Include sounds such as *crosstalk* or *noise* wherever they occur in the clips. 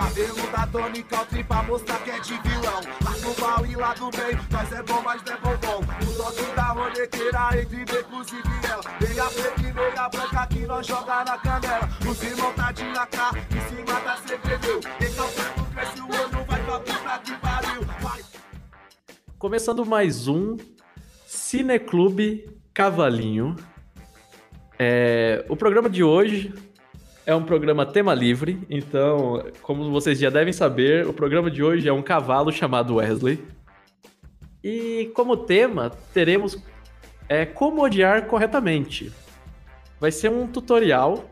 Cabelo da Tony Country pra mostrar que é de vilão. Lá do mal e lá do bem, nós é bom, mas não é bom bom. O toque da ronequeira entre becos e viela. Meia preta e meia branca que nós joga na canela. Os irmãos tá de AK, em cima da CPD. Recalcando, cresce o olho, vai pra puta que pariu. Começando mais um Cineclube Cavalinho. É, o programa de hoje é um programa tema livre, então, como vocês já devem saber, o programa de hoje é um cavalo chamado Wesley. E como tema, teremos é, como odiar corretamente. Vai ser um tutorial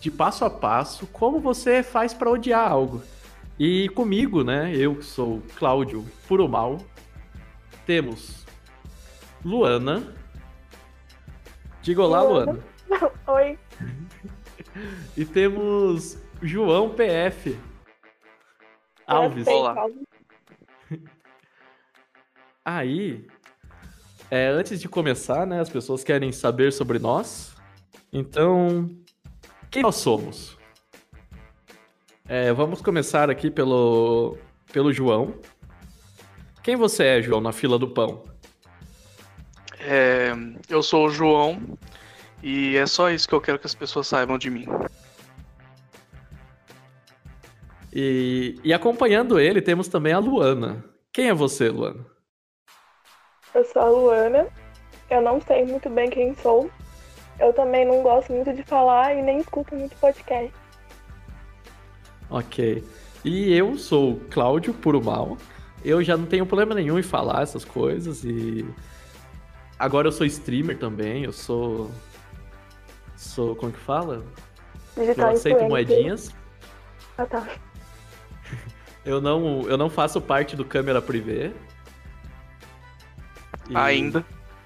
de passo a passo como você faz para odiar algo. E comigo, né, eu que sou Cláudio Puro Mal, temos Luana. Diga olá, Luana. *laughs* Oi. *laughs* E temos João PF. Alves. Olá. *laughs* Aí, é, antes de começar, né, as pessoas querem saber sobre nós. Então, quem nós somos? É, vamos começar aqui pelo, pelo João. Quem você é, João, na fila do pão? É, eu sou o João e é só isso que eu quero que as pessoas saibam de mim. E, e acompanhando ele, temos também a Luana. Quem é você, Luana? Eu sou a Luana. Eu não sei muito bem quem sou. Eu também não gosto muito de falar e nem escuto muito podcast. Ok. E eu sou o Cláudio Puro Mal. Eu já não tenho problema nenhum em falar essas coisas e agora eu sou streamer também, eu sou sou como que fala? Digital eu aceito influencer. moedinhas. Ah, tá. *laughs* Eu não eu não faço parte do câmera privê. E- Ainda.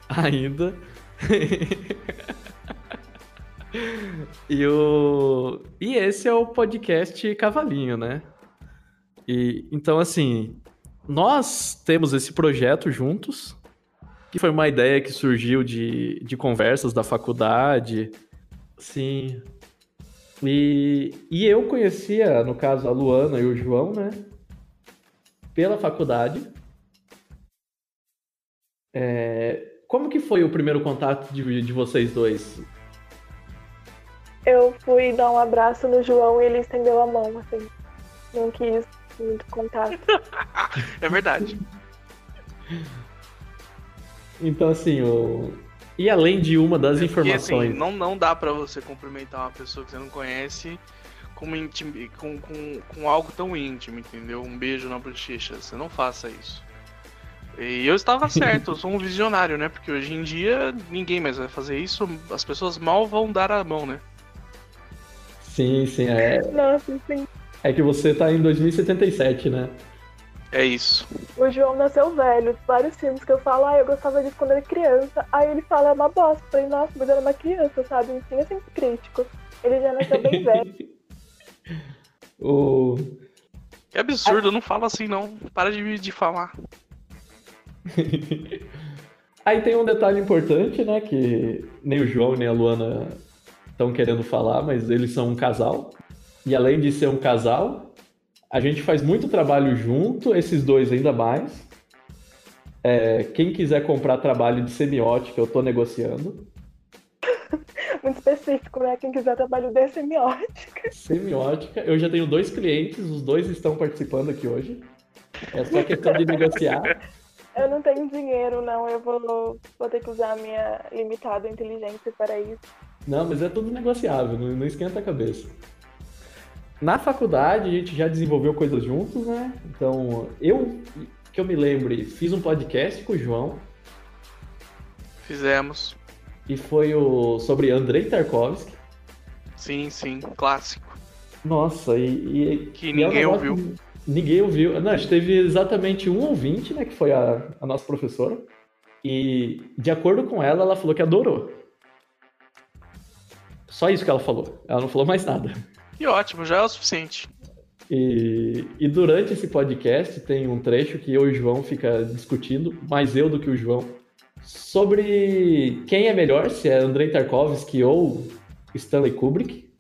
Ainda. *laughs* e o e esse é o podcast Cavalinho, né? E então assim, nós temos esse projeto juntos, que foi uma ideia que surgiu de, de conversas da faculdade. Sim. E, e eu conhecia, no caso, a Luana e o João, né? Pela faculdade. É, como que foi o primeiro contato de, de vocês dois? Eu fui dar um abraço no João e ele estendeu a mão, assim. Não quis muito contato. *laughs* É verdade. Então, assim, o... e além de uma das E informações. assim, não, não dá pra você cumprimentar uma pessoa que você não conhece com, uma intimi- com, com, com algo tão íntimo, entendeu? Um beijo na bochecha. Você não faça isso. E eu estava *laughs* certo, eu sou um visionário, né? Porque hoje em dia ninguém mais vai fazer isso, as pessoas mal vão dar a mão, né? Sim, sim, é, Nossa, sim. é que você tá em 2077, né? É isso. O João nasceu velho. Vários filmes que eu falo, ah, eu gostava disso quando era criança. Aí ele fala, é uma bosta. Eu falei, nossa, mas eu era uma criança, sabe? Enfim, é sempre crítico. Ele já nasceu bem *laughs* velho. O... É absurdo, não fala assim não. Para de me difamar. *laughs* Aí tem um detalhe importante, né? Que nem o João nem a Luana estão querendo falar, mas eles são um casal. E além de ser um casal, a gente faz muito trabalho junto, esses dois ainda mais. É, quem quiser comprar trabalho de semiótica, eu tô negociando. *laughs* Muito específico, né? Quem quiser trabalho de semiótica. Semiótica, eu já tenho dois clientes, os dois estão participando aqui hoje. É só questão de negociar. *laughs* Eu não tenho dinheiro, não. Eu vou, vou ter que usar a minha limitada inteligência para isso. Não, mas é tudo negociável, não, não esquenta a cabeça. Na faculdade a gente já desenvolveu coisas juntos, né? Então, eu, que eu me lembre, fiz um podcast com o João Fizemos. e foi o sobre Andrei Tarkovsky. Sim, sim, clássico. Nossa, e. e- Que e é ninguém ouviu. que Ninguém ouviu. Não, a gente teve exatamente um ouvinte, né? Que foi a, a nossa professora. E, de acordo com ela, ela falou que adorou. Só isso que ela falou. Ela não falou mais nada. Que ótimo, já é o suficiente. E, e durante esse podcast tem um trecho que eu e o João fica discutindo, mais eu do que o João, sobre quem é melhor, se é Andrei Tarkovsky ou Stanley Kubrick.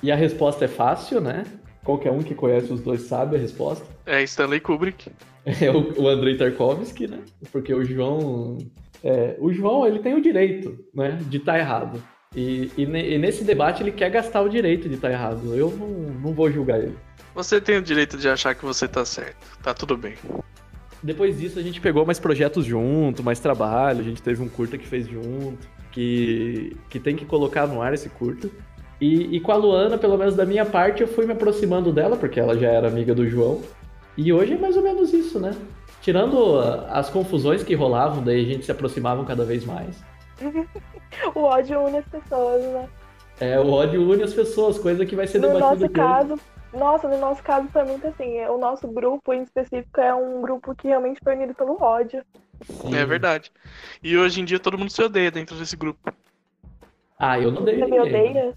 E a resposta é fácil, né? qualquer um que conhece os dois sabe a resposta. *laughs* É Stanley Kubrick. É o, o Andrei Tarkovsky, né? Porque o João. É, o João, ele tem o direito, né? De estar errado. E, e, e, nesse debate ele quer gastar o direito de estar errado. Eu não, não vou julgar ele. Você tem o direito de achar que você tá certo. Tá tudo bem. Depois disso a gente pegou mais projetos junto, mais trabalho. A gente teve um curta que fez junto, que, que tem que colocar no ar esse curta. E, e, com a Luana, pelo menos da minha parte, eu fui me aproximando dela, porque ela já era amiga do João. E hoje é mais ou menos isso, né? Tirando as confusões que rolavam, daí a gente se aproximava cada vez mais. *laughs* o ódio une as pessoas, né? É, o ódio une as pessoas, coisa que vai ser no debatida No nosso caso, nossa, no nosso caso foi muito assim. O nosso grupo em específico é um grupo que realmente foi unido pelo ódio. Sim. É verdade. E hoje em dia todo mundo se odeia dentro desse grupo. Ah, eu não odeio Você me odeia?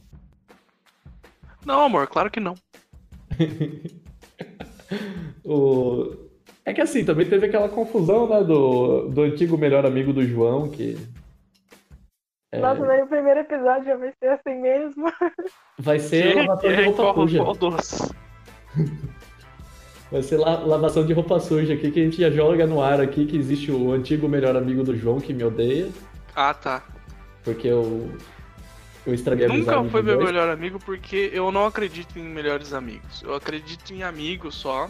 Não, amor, claro que não. *laughs* o... É que assim, também teve aquela confusão, né, do, do antigo melhor amigo do João, que. É... Nossa, mas o primeiro episódio já vai ser assim mesmo. *laughs* Vai ser lavação de roupa suja. Vai ser la lavação de roupa suja aqui, que a gente já joga no ar aqui, que existe o antigo melhor amigo do João que me odeia. Ah, tá. Porque eu eu estraguei a Nunca foi meu dois. melhor amigo porque eu não acredito em melhores amigos. Eu acredito em amigos só.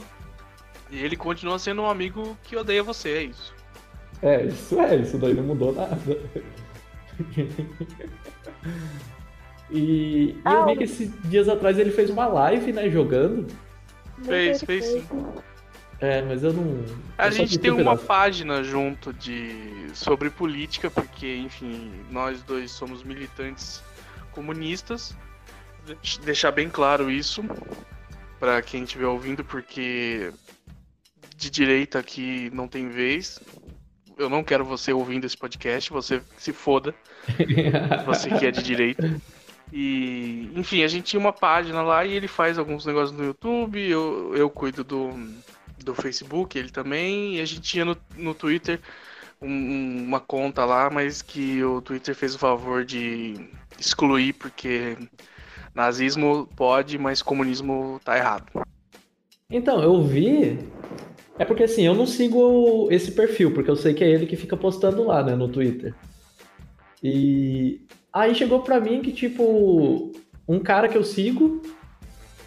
E ele continua sendo um amigo que odeia você, é isso. É, isso é, isso daí não mudou nada. *laughs* e, ah, eu vi que esses dias atrás ele fez uma live, né, jogando. Fez, fez sim. É, mas eu não. A eu gente tem uma página junto de sobre política, porque, enfim, nós dois somos militantes comunistas. Deixar bem claro isso para quem estiver ouvindo, porque de direita aqui não tem vez. Eu não quero você ouvindo esse podcast, você se foda. *laughs* você que é de direita. E, enfim, a gente tinha uma página lá e ele faz alguns negócios no YouTube, eu, eu cuido do, do Facebook, ele também, e a gente tinha no, no Twitter um, uma conta lá, mas que o Twitter fez o favor de excluir porque nazismo pode, mas comunismo tá errado. Então, eu vi. É porque assim, eu não sigo esse perfil, porque eu sei que é ele que fica postando lá, né, no Twitter. E aí chegou pra mim que, tipo, um cara que eu sigo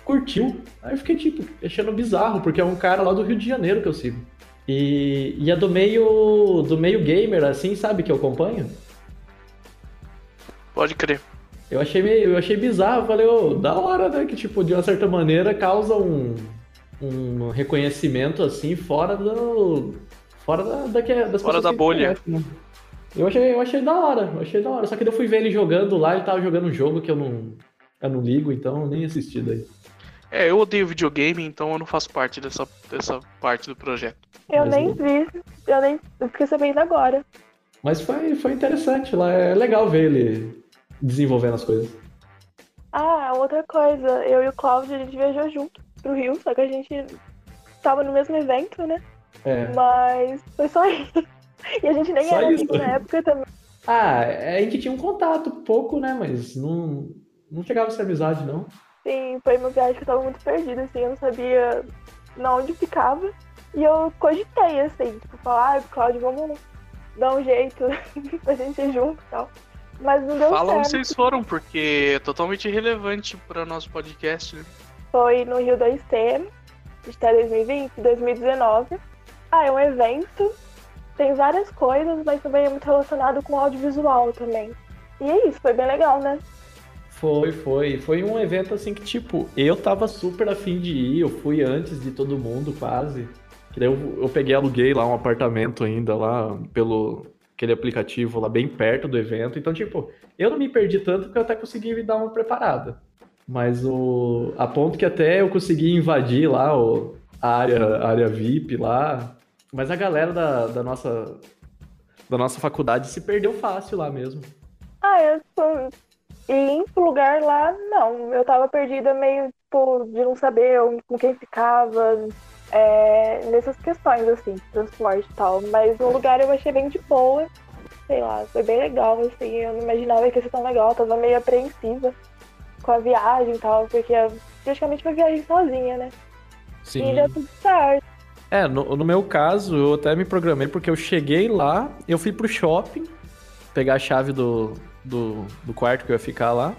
curtiu. Aí eu fiquei, tipo, achando bizarro, porque é um cara lá do Rio de Janeiro que eu sigo. E, e é do meio do meio gamer, assim, sabe, que eu acompanho. Pode crer. Eu achei, meio, eu achei bizarro, falei, ô, oh, da hora, né? Que, tipo, de uma certa maneira causa um, um reconhecimento, assim, fora do... Fora da, da que, das Fora da bolha. Conhecem, né? Eu achei, eu achei da hora, eu achei da hora. Só que eu fui ver ele jogando lá, ele tava jogando um jogo que eu não, eu não ligo, então eu nem assisti daí. É, eu odeio videogame, então eu não faço parte dessa, dessa parte do projeto. Eu Mas nem vi, eu nem eu fiquei sabendo agora. Mas foi, foi interessante lá, é legal ver ele desenvolvendo as coisas. Ah, outra coisa, eu e o Cláudio, a gente viajou junto pro Rio, só que a gente tava no mesmo evento, né? É. Mas foi só isso. E a gente nem só era amigo na época também. Ah, a gente tinha um contato pouco, né? Mas não, não chegava a ser amizade, não. Sim, foi uma viagem que eu tava muito perdida, assim, eu não sabia na onde ficava. E eu cogitei, assim, tipo, falar, ah, Cláudio, vamos dar um jeito *laughs* pra gente ir junto e tal. Mas não deu Fala certo. onde vocês foram, porque é totalmente irrelevante para nosso podcast. Né? Foi no Rio 2T, está 2020, 2019. Ah, é um evento, tem várias coisas, mas também é muito relacionado com audiovisual também. E é isso, foi bem legal, né? Foi, foi. Foi um evento assim que, tipo, eu tava super afim de ir, eu fui antes de todo mundo, quase. Eu, eu peguei, aluguei lá um apartamento ainda lá pelo, aquele aplicativo lá bem perto do evento. Então, tipo, eu não me perdi tanto porque eu até consegui me dar uma preparada. Mas o a ponto que até eu consegui invadir lá o, a área, a área VIP lá. Mas a galera da, da nossa da nossa faculdade se perdeu fácil lá mesmo. Ah, eu sou... E pro lugar lá, não. Eu tava perdida meio, tipo, de não saber com quem ficava, é, nessas questões, assim, transporte e tal. Mas no lugar eu achei bem de boa. Sei lá, foi bem legal, assim. Eu não imaginava que ia ser tão legal, eu tava meio apreensiva com a viagem e tal, porque praticamente uma viagem sozinha, né? Sim. E deu tudo certo. É, no, no meu caso, eu até me programei porque eu cheguei lá, eu fui pro shopping, pegar a chave do, do, do quarto que eu ia ficar lá.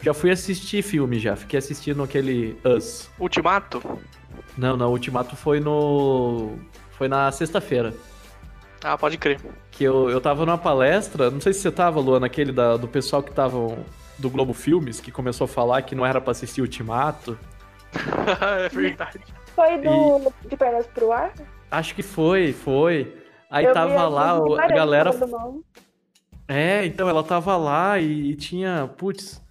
Já fui assistir filme já, fiquei assistindo aquele Us. Ultimato? Não, não, o Ultimato foi no. Foi na sexta-feira. Ah, pode crer. Que eu, eu tava numa palestra, não sei se você tava, Luana, aquele da, do pessoal que tava do Globo Filmes, que começou a falar que não era pra assistir Ultimato. *laughs* é verdade. Foi do De Pernas pro Ar? Acho que foi, foi. Aí Eu vi tava lá, alguns o- a galera. É, então ela tava lá e, e tinha. Putz,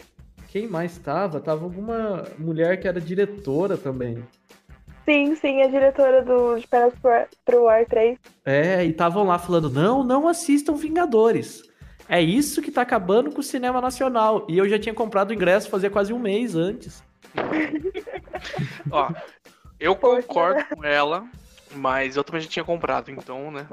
quem mais tava? Tava alguma mulher que era diretora também. Sim, sim, a diretora do De Pernas pro Ar, pro Ar 3. É, e estavam lá falando: não, não assistam Vingadores. É isso que tá acabando com o cinema nacional. E eu já tinha comprado o ingresso fazia quase um mês antes. *laughs* Ó, eu concordo com ela, mas eu também já tinha comprado, então, né?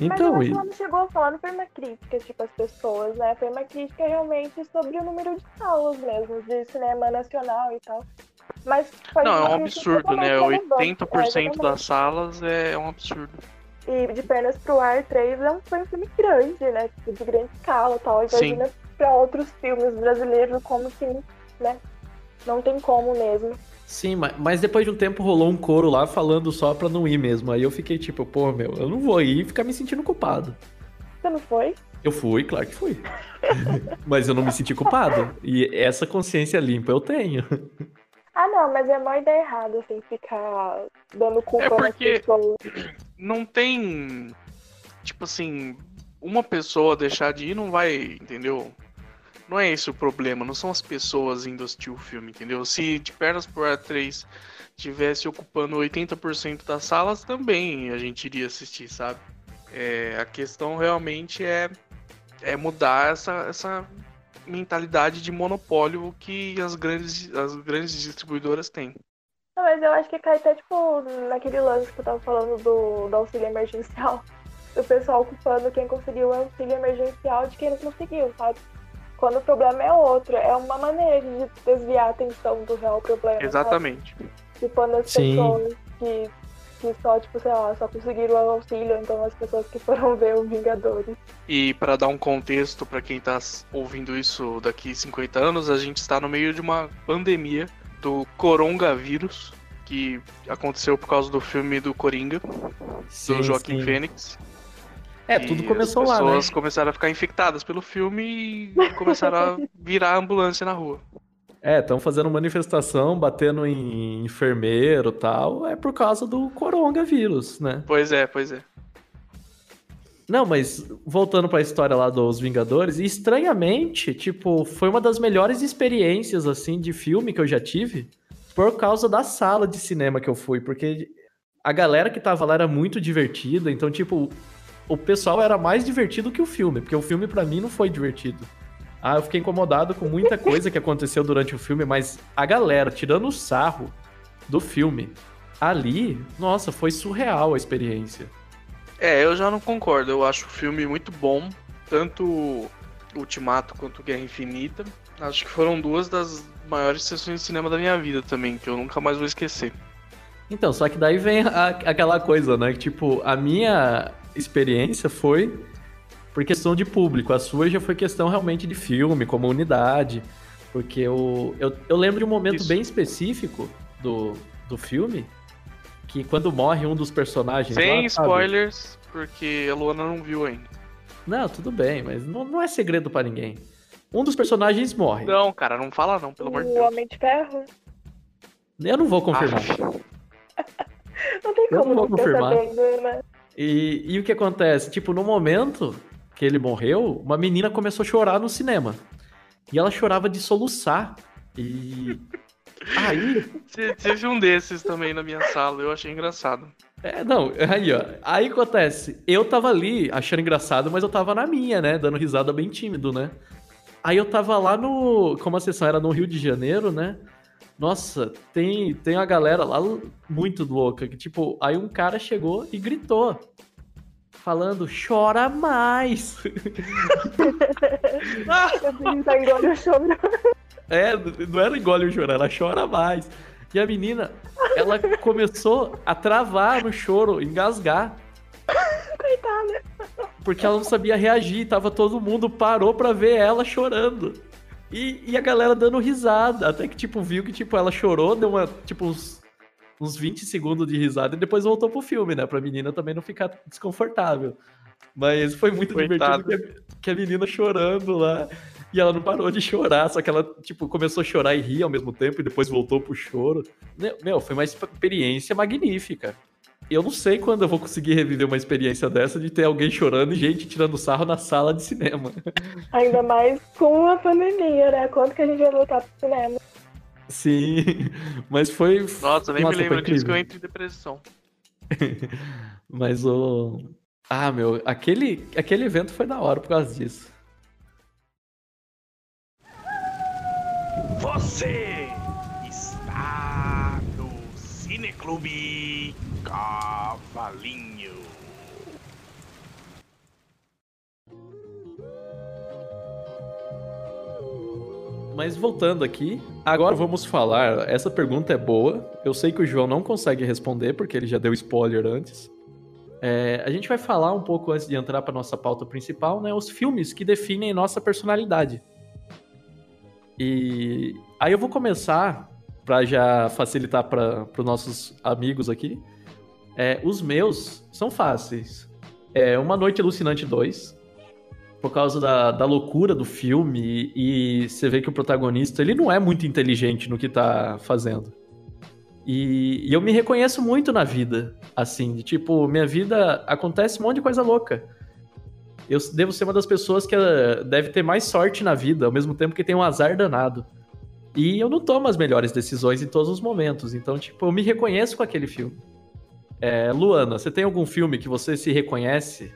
Então, Mas e- ela não chegou a falar, não foi uma crítica, tipo, as pessoas, né? Foi uma crítica realmente sobre o número de salas mesmo, de cinema nacional e tal. Mas foi Não, é um absurdo, né? totalmente relevante. 80% É, das salas é um absurdo. E De Pernas pro Ar 3 é um, foi um filme grande, né? Tipo, de grande escala e tal. Imagina pra outros filmes brasileiros como que, né? Não tem como mesmo. Sim, ma- mas depois de um tempo rolou um coro lá falando só pra não ir mesmo. Aí eu fiquei tipo, pô, meu, eu não vou ir e ficar me sentindo culpado. Você não foi? Eu fui, claro que fui. *laughs* mas eu não me senti culpado. E essa consciência limpa eu tenho. Ah, não, mas é uma ideia errada, assim, ficar dando culpa É porque- nas pessoas. Não tem. Tipo assim, uma pessoa deixar de ir não vai, entendeu? Não é esse o problema, não são as pessoas indo assistir o filme, entendeu? Se de Pernas por Ar 3 tivesse ocupando 80% das salas, também a gente iria assistir, sabe? É, a questão realmente é, é mudar essa, essa mentalidade de monopólio que as grandes, as grandes distribuidoras têm. Não, mas eu acho que cai até, tipo, naquele lance que eu tava falando do, do auxílio emergencial. *laughs* O pessoal culpando quem conseguiu o auxílio emergencial de quem não conseguiu, sabe? Quando o problema é outro, é uma maneira de desviar a atenção do real problema. sabe? Exatamente. Culpando as Sim. pessoas que, que só, tipo, sei lá, só conseguiram o auxílio, então as pessoas que foram ver o Vingadores. E para dar um contexto para quem tá ouvindo isso daqui 50 anos, a gente está no meio de uma pandemia do coronavírus que aconteceu por causa do filme do Coringa, do Joaquim Fênix. É, E tudo começou as lá, né? pessoas começaram a ficar infectadas pelo filme e começaram a *laughs* virar ambulância na rua. É, estão fazendo manifestação, batendo em enfermeiro e tal. É por causa do coronavírus, né? Pois é, pois é. Não, mas voltando pra história lá dos Vingadores, estranhamente, tipo, foi uma das melhores experiências, assim, de filme que eu já tive por causa da sala de cinema que eu fui, porque a galera que tava lá era muito divertida, então, tipo, o pessoal era mais divertido que o filme, porque o filme pra mim não foi divertido. Ah, eu fiquei incomodado com muita coisa que aconteceu durante o filme, mas a galera, tirando o sarro do filme, ali, nossa, foi surreal a experiência. É, eu já não concordo. Eu acho o filme muito bom, tanto Ultimato quanto Guerra Infinita. Acho que foram duas das maiores sessões de cinema da minha vida também, que eu nunca mais vou esquecer. Então, só que daí vem a- aquela coisa, né? Que, tipo, a minha experiência foi por questão de público. A sua já foi questão realmente de filme, comunidade. Porque eu, eu, eu lembro de um momento Isso. bem específico do, do filme, que quando morre um dos personagens Sem lá, sabe? spoilers, porque a Luana não viu ainda. Não, tudo bem, mas não, não é segredo pra ninguém. Um dos personagens morre. Não, cara, não fala não, pelo amor de o Deus. Homem de Ferro? Eu não vou confirmar. Ah, *laughs* Não tem Eu como não vou confirmar. sabendo, né? E, e o que acontece? Tipo, no momento que ele morreu, uma menina começou a chorar no cinema. E ela chorava de soluçar. E. *laughs* Aí. Te- Teve um desses também na minha sala, eu achei engraçado. É, não, aí, ó. Aí acontece. Eu tava ali achando engraçado, mas eu tava na minha, né? Dando risada bem tímido, né? Aí eu tava lá no. Como a sessão era no Rio de Janeiro, né? Nossa, tem, tem uma galera lá muito louca. Que, tipo, aí um cara chegou e gritou. Falando, chora mais. *laughs* Vi tá choro. É, não era engole o choro, ela chora mais. E a menina, ela começou a travar no choro, engasgar. Coitada. Porque ela não sabia reagir, tava todo mundo parou pra ver ela chorando. E, e a galera dando risada, até que tipo viu que tipo ela chorou, deu uma tipo uns, uns 20 segundos de risada e depois voltou pro filme, né, pra menina também não ficar desconfortável. Mas foi muito Coitado. divertido que a, que a menina chorando lá. E ela não parou de chorar, só que ela, tipo, começou a chorar e rir ao mesmo tempo e depois voltou pro choro. Meu, foi uma experiência magnífica. Eu não sei quando eu vou conseguir reviver uma experiência dessa de ter alguém chorando e gente tirando sarro na sala de cinema. Ainda mais com a pandemia, né? Quando que a gente vai voltar pro cinema? Sim, mas foi. Nossa, nem Nossa, me lembro disso que eu entro em depressão. *laughs* Mas o. Ah, meu, aquele, aquele evento foi da hora por causa disso. Você está no Cineclube Cavalinho. Mas voltando aqui, agora vamos falar. Essa pergunta é boa. Eu sei que o João não consegue responder porque ele já deu spoiler antes. É, a gente vai falar um pouco antes de entrar para nossa pauta principal, né? Os filmes que definem nossa personalidade. E aí eu vou começar para já facilitar para os nossos amigos aqui. É, os meus são fáceis. É Uma Noite Alucinante 2, por causa da, da loucura do filme e, e você vê que o protagonista ele não é muito inteligente no que tá fazendo. E, e eu me reconheço muito na vida, assim, de tipo, minha vida acontece um monte de coisa louca. Eu devo ser uma das pessoas que eh, deve ter mais sorte na vida, ao mesmo tempo que tem um azar danado. E eu não tomo as melhores decisões em todos os momentos, então, tipo, eu me reconheço com aquele filme. É, Luana, você tem algum filme que você se reconhece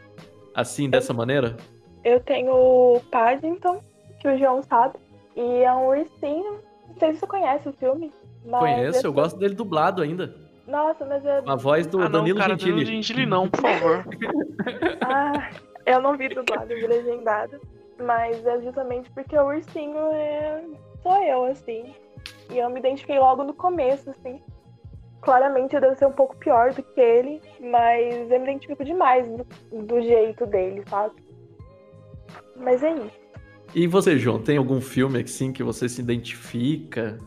assim, dessa maneira? Eu tenho o Paddington, que o João sabe, e é um ursinho. Não sei se você conhece o filme. Mas Conheço, é- eu gosto dele dublado ainda. Nossa, mas é. A voz do ah, não, Danilo cara, Gentili. Danilo Gentili não, por favor. *laughs* *laughs* Ah, eu não vi dublado, eu vi legendado. Mas é justamente porque o ursinho é. sou eu, assim. E eu me identifiquei logo no começo, assim. Claramente eu devo ser um pouco pior do que ele, mas eu me identifico demais do, do jeito dele, sabe? Mas é isso. E você, João, tem algum filme assim que você se identifica?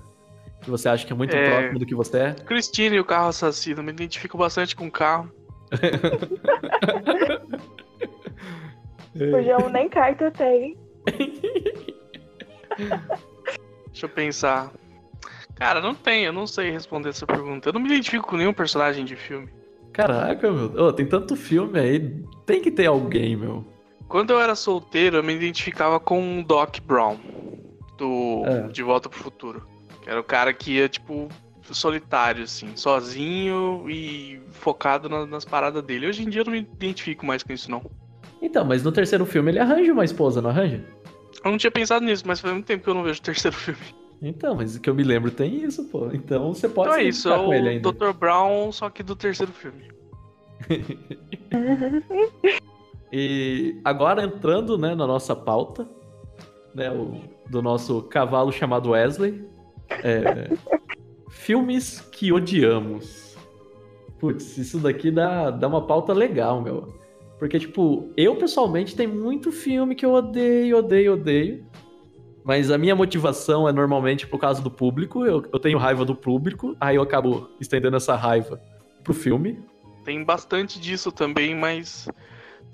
Que você acha que é muito É. próximo do que você é? Cristina e o carro assassino, me identifico bastante com o carro. *laughs* O João nem carta tem. *laughs* Deixa eu pensar. Cara, não tem, eu não sei responder essa pergunta. Eu não me identifico com nenhum personagem de filme. Caraca, meu. Ô, tem tanto filme aí. Tem que ter alguém, meu. Quando eu era solteiro, eu me identificava com o Doc Brown, do É. De Volta pro Futuro. Que era o cara que ia, tipo, solitário, assim, sozinho e focado na- nas paradas dele. Hoje em dia eu não me identifico mais com isso, não. Então, mas no terceiro filme ele arranja uma esposa, não arranja? Eu não tinha pensado nisso, mas faz muito tempo que eu não vejo o terceiro *laughs* filme. Então, mas o que eu me lembro tem isso, pô. Então você pode então é isso, é identificar com ele o ainda. Dr. Brown, só que do terceiro filme. *laughs* E agora entrando né, na nossa pauta, né, o- do nosso cavalo chamado Wesley. é, filmes que odiamos. Putz, isso daqui dá, dá uma pauta legal, meu. Porque, tipo, eu pessoalmente tem muito filme que eu odeio, odeio, odeio. Mas a minha motivação é normalmente por causa do público. Eu, eu tenho raiva do público, aí eu acabo estendendo essa raiva pro filme. Tem bastante disso também, mas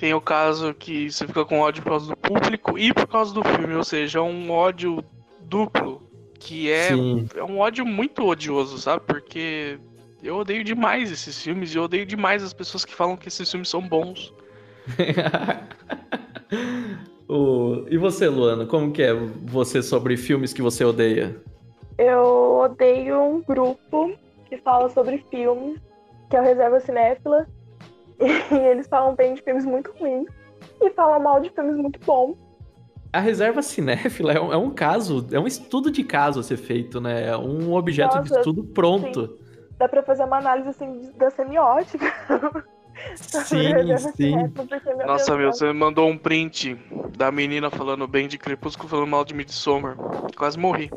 tem o caso que você fica com ódio por causa do público e por causa do filme, ou seja, é um ódio duplo, que é, Sim. é um ódio muito odioso, sabe? Porque eu odeio demais esses filmes e eu odeio demais as pessoas que falam que esses filmes são bons. *laughs* O- E você, Luana, como que é você sobre filmes que você odeia? Eu odeio um grupo que fala sobre filmes, que é o Reserva Cinéfila. *laughs* E eles falam bem de filmes muito ruins e falam mal de filmes muito bons. A reserva cinéfila *laughs* é um, é um caso, é um estudo de caso a ser feito, né? É um objeto de Nossa, estudo pronto. Dá pra fazer uma análise assim da semiótica. *laughs* Sim, sim. Porque, Nossa, meu, você me mandou um print da menina falando bem de Crepúsculo falando mal de Midsommar. Quase morri.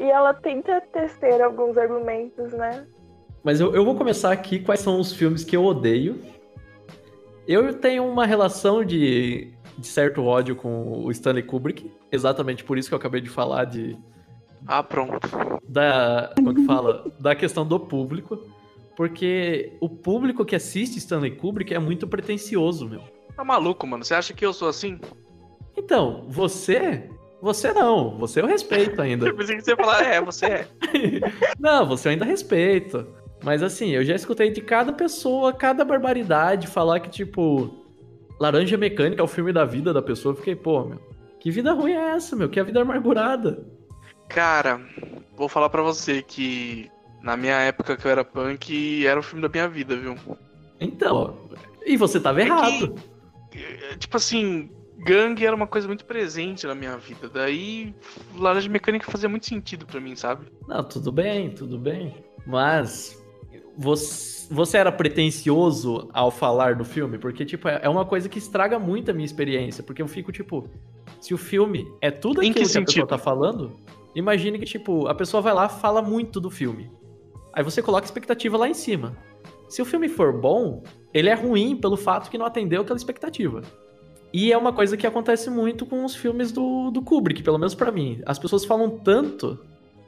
E ela tenta tecer alguns argumentos, né? Mas eu, eu vou começar aqui quais são os filmes que eu odeio. Eu tenho uma relação de, de certo ódio com o Stanley Kubrick, exatamente por isso que eu acabei de falar de Ah, pronto. da como que fala da questão do público, porque o público que assiste Stanley Kubrick é muito pretensioso, meu. Tá maluco, mano? Você acha que eu sou assim? Então, você, você não, você eu respeito ainda. *laughs* Eu pensei que você ia falar, é, você é. *laughs* Não, você eu ainda respeito. Mas assim, eu já escutei de cada pessoa, cada barbaridade, falar que, tipo, Laranja Mecânica é o filme da vida da pessoa. Eu fiquei, pô, meu, que vida ruim é essa, meu? Que a vida amargurada. Cara, vou falar pra você que na minha época que eu era punk, era o filme da minha vida, viu? Então, e você tava É que- errado. É, Tipo assim, gangue era uma coisa muito presente na minha vida. Daí, Laranja Mecânica fazia muito sentido pra mim, sabe? Não, tudo bem, tudo bem. Mas você, você era pretencioso ao falar do filme? Porque, tipo, é é uma coisa que estraga muito a minha experiência. Porque eu fico, tipo, se o filme é tudo Em aquilo que que, a pessoa tá falando, imagine que, tipo, a pessoa vai lá fala muito do filme. Aí você coloca a expectativa lá em cima. Se o filme for bom, ele é ruim pelo fato que não atendeu aquela expectativa. E é uma coisa que acontece muito com os filmes do, do Kubrick, pelo menos pra mim. As pessoas falam tanto,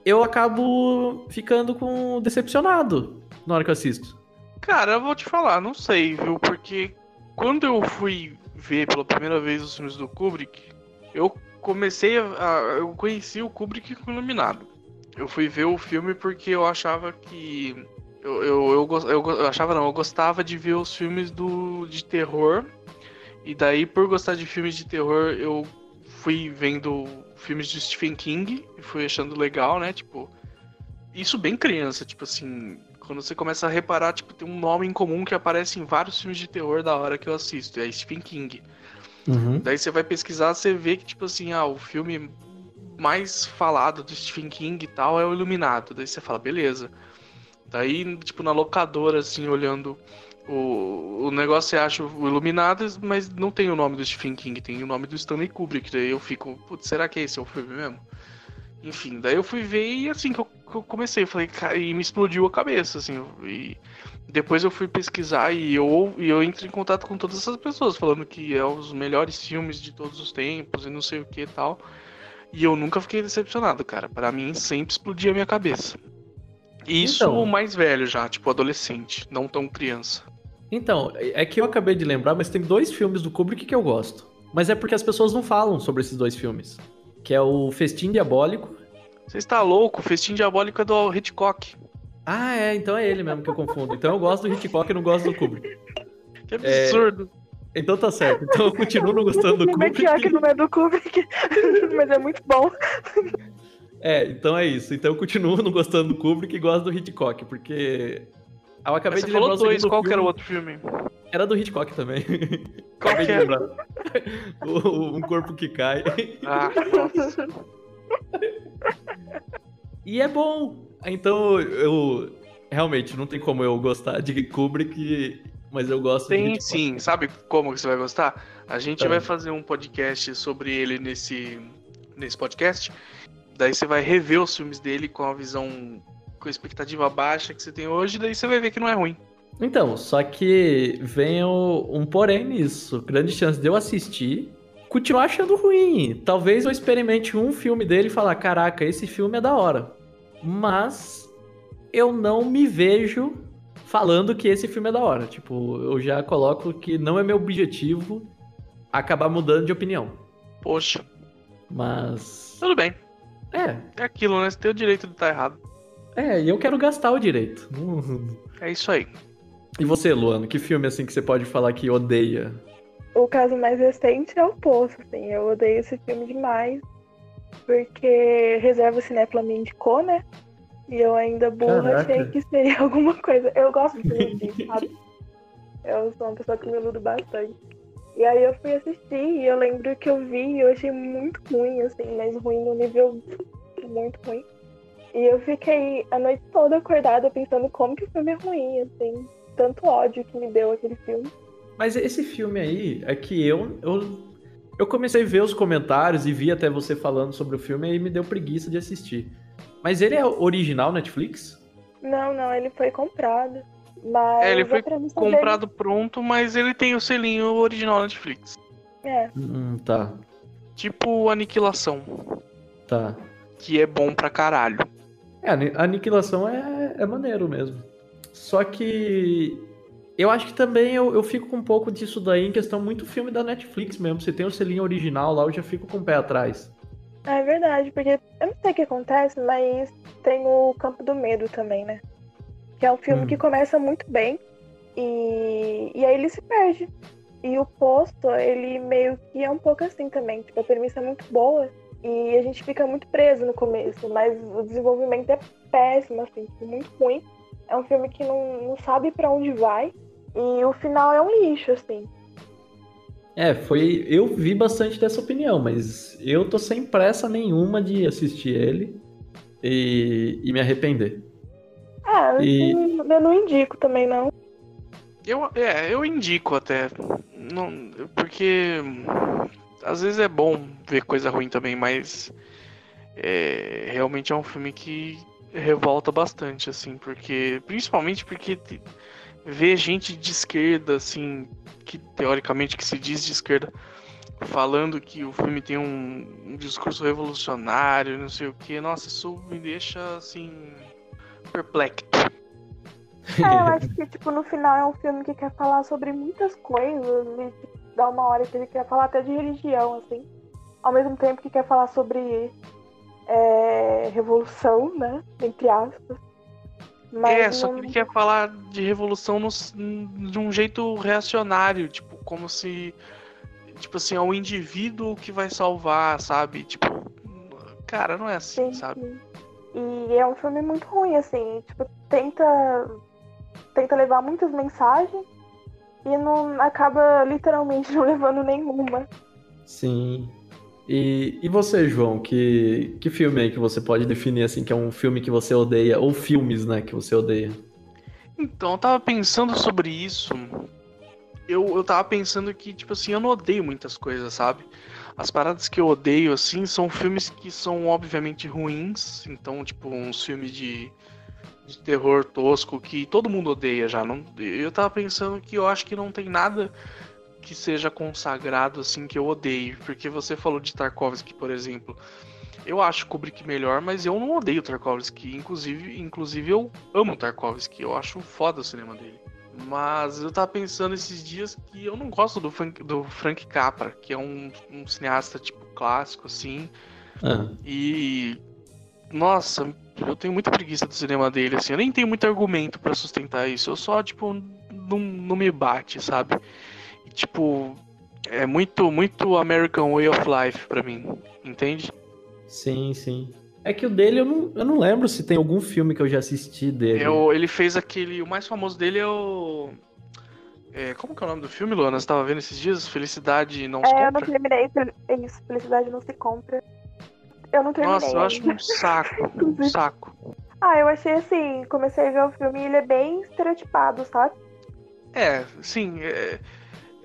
eu acabo ficando com decepcionado na hora que eu assisto. Cara, eu vou te falar, não sei, viu? Porque quando eu fui ver pela primeira vez os filmes do Kubrick, eu comecei a. Eu conheci o Kubrick com Iluminado. Eu fui ver o filme porque eu achava que. Eu, eu, eu, eu, eu achava não, eu gostava de ver os filmes do, de terror. E daí, por gostar de filmes de terror, eu fui vendo filmes de Stephen King e fui achando legal, né? Tipo, isso bem criança, tipo assim, quando você começa a reparar, tipo, tem um nome em comum que aparece em vários filmes de terror da hora que eu assisto, é Stephen King. Daí você vai pesquisar, você vê que, tipo assim, ah, o filme mais falado do Stephen King e tal é o Iluminado. Daí você fala, beleza. Daí, tipo, na locadora, assim, olhando o, o negócio, você acha o Iluminado, mas não tem o nome do Stephen King, tem o nome do Stanley Kubrick. Daí eu fico, putz, será que esse é o filme mesmo? Enfim, daí eu fui ver e assim que eu, que eu comecei, eu falei, cara, e me explodiu a cabeça, assim, e depois eu fui pesquisar e eu, e eu entrei em contato com todas essas pessoas, falando que é os melhores filmes de todos os tempos e não sei o que e tal. E eu nunca fiquei decepcionado, cara. Pra mim sempre explodia a minha cabeça. E Isso Então. mais velho já, tipo adolescente, não tão criança. Então, é que eu acabei de lembrar, mas tem dois filmes do Kubrick que eu gosto. Mas é porque as pessoas não falam sobre esses dois filmes. Que é o Festim Diabólico. Você está louco? O Festim Diabólico é do Hitchcock. Ah, é, então é ele mesmo que eu confundo. Então eu gosto do Hitchcock e não gosto do Kubrick. Que absurdo. Então tá certo. Então eu continuo não gostando do *laughs* Como é que é que Kubrick. não é do Kubrick? *laughs* Mas é muito bom. É, então é isso. Então eu continuo não gostando do Kubrick e gosto do Hitchcock, porque. Eu acabei Mas de lembrar falou o dois, qual que era o outro filme? Era do Hitchcock também. *laughs* Qual acabei que de é? lembrar. O- um corpo que cai. Ah, nossa. E é bom. Então eu. Realmente, não tem como eu gostar de Kubrick, mas eu gosto de Tem Hitchcock. sim, sabe como que você vai gostar? A gente Ah. vai fazer um podcast sobre ele nesse, nesse podcast. Daí você vai rever os filmes dele com a visão, com a expectativa baixa que você tem hoje, daí você vai ver que não é ruim. Então, só que vem um porém nisso. Grande chance de eu assistir, continuar achando ruim. Talvez eu experimente um filme dele e falar: caraca, esse filme é da hora. Mas eu não me vejo falando que esse filme é da hora. Tipo, eu já coloco que não é meu objetivo acabar mudando de opinião. Poxa, Mas. tudo bem. É, É aquilo, né? Você tem o direito de estar errado. É, e eu quero gastar o direito. É isso aí. E você, Luano, que filme assim que você pode falar que odeia? O caso mais recente é o Poço, assim. Eu odeio esse filme demais. Porque Reserva Cinéfila me indicou, né? E eu ainda burra Caraca. achei que seria *laughs* alguma coisa. Eu gosto de filme assim, sabe? Eu sou uma pessoa que me iludo bastante. E aí eu fui assistir e eu lembro que eu vi e eu achei muito ruim, assim, mas ruim no nível muito ruim. E eu fiquei a noite toda acordada pensando como que o filme é ruim, assim. Tanto ódio que me deu aquele filme. Mas esse filme aí é que eu, eu, eu comecei a ver os comentários e vi até você falando sobre o filme e aí me deu preguiça de assistir. Mas ele é original Netflix? Não, não, ele foi comprado. Mas É, ele a foi comprado pronto, mas ele tem o selinho original Netflix. dele- É, Hum, tá, Tipo Aniquilação, tá. que é bom pra caralho. É, a aniquilação é, é maneiro mesmo. Só que eu acho que também eu, eu fico com um pouco disso daí em questão muito filme da Netflix mesmo. Se tem o selinho original lá, eu já fico com o pé atrás. é verdade, porque eu não sei o que acontece, mas tem o Campo do Medo também, né? Que é um filme Hum. que começa muito bem e, e aí ele se perde. E o posto, ele meio que é um pouco assim também. Tipo, a premissa é muito boa e a gente fica muito preso no começo, mas o desenvolvimento é péssimo, assim, muito ruim. É um filme que não, não sabe pra onde vai e o final é um lixo, assim. É, foi. Eu vi bastante dessa opinião, mas eu tô sem pressa nenhuma de assistir ele e, e me arrepender. É, E- eu não indico também, não. Eu, é, eu indico até. Não, porque às vezes é bom ver coisa ruim também, mas é, realmente é um filme que revolta bastante, assim, porque. Principalmente porque ver gente de esquerda, assim, que teoricamente que se diz de esquerda, falando que o filme tem um, um discurso revolucionário, não sei o que, nossa, isso me deixa assim. perplexo. É, eu acho que, tipo, no final é um filme que quer falar sobre muitas coisas e tipo, dá uma hora que ele quer falar até de religião, assim. Ao mesmo tempo que quer falar sobre é, revolução, né? Entre aspas. Mas é, só que ele quer falar de revolução no- de um jeito reacionário, tipo, como se. Tipo assim, é o indivíduo que vai salvar, sabe? Tipo. Cara, não é assim, Sim, sabe? sim. E é um filme muito ruim, assim. Tipo, tenta, tenta levar muitas mensagens e não acaba literalmente *laughs* não levando nenhuma. Sim. E, e você, João, que, que filme aí que você pode definir assim que é um filme que você odeia, ou filmes, né, que você odeia? Então, eu tava pensando sobre isso. Eu, eu tava pensando que, tipo assim, eu não odeio muitas coisas, sabe? As paradas que eu odeio, assim, são filmes que são obviamente ruins. Então, tipo, uns filmes de, de terror tosco que todo mundo odeia já. Não, eu tava pensando que eu acho que não tem nada que seja consagrado, assim, que eu odeio. Porque você falou de Tarkovsky, por exemplo. Eu acho Kubrick melhor, mas eu não odeio Tarkovsky. Inclusive, inclusive eu amo Tarkovsky. Eu acho foda o cinema dele. Mas eu tava pensando esses dias que eu não gosto do Frank, do Frank Capra, que é um, um cineasta tipo clássico, assim. Ah, E. Nossa, eu tenho muita preguiça do cinema dele, assim. Eu nem tenho muito argumento pra sustentar isso. Eu só, tipo, não, não me bate, sabe? E, tipo, é muito, muito American Way of Life pra mim, entende? sim, sim. É que o dele eu não, eu não lembro se tem algum filme que eu já assisti dele. Eu, ele fez aquele. O mais famoso dele é o. é, como que é o nome do filme, Luana? Você tava vendo esses dias? Felicidade não se É, eu não compra? terminei. fel- Isso, felicidade não se compra. Eu não terminei. Nossa, eu acho ainda. um saco. *laughs* Um saco. Ah, eu achei assim, comecei a ver o filme e ele é bem estereotipado, sabe? É, sim, é,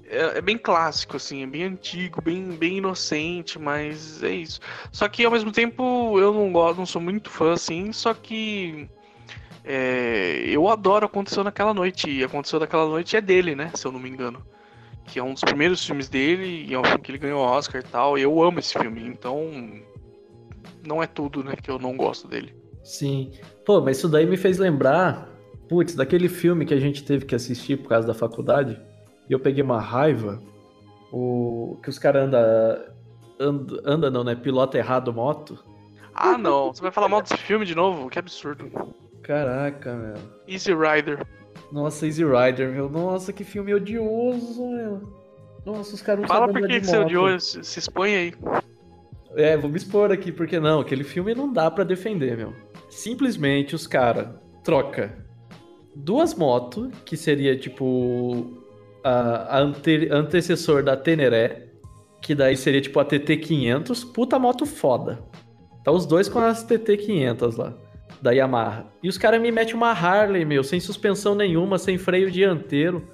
é, é bem clássico, assim, é bem antigo, bem, bem inocente, mas é isso. Só que ao mesmo tempo eu não gosto, não sou muito fã, assim, só que é, eu adoro Aconteceu Naquela Noite, e Aconteceu Naquela Noite é dele, né, se eu não me engano. Que é um dos primeiros filmes dele, e é um filme que ele ganhou Oscar e tal, e eu amo esse filme, então não é tudo, né, que eu não gosto dele. Sim. Pô, mas isso daí me fez lembrar, putz, daquele filme que a gente teve que assistir por causa da faculdade. E eu peguei uma raiva. O que os caras andam. Anda, anda não, né? Pilota errado moto. Ah, não, você vai falar mal desse filme de novo? Que absurdo. Caraca, meu. Easy Rider. Nossa, Easy Rider, meu. Nossa, que filme odioso, meu. Nossa, os caras não Fala por que que você moto. odiou, se, se expõe aí. É, vou me expor aqui, porque não, aquele filme não dá pra defender, meu. Simplesmente os caras troca duas motos, que seria tipo a, a ante- antecessor da Teneré, que daí seria tipo a TT500, puta moto foda. Tá os dois com as TT500 lá, da Yamaha. E os caras me metem uma Harley, meu, sem suspensão nenhuma, sem freio dianteiro,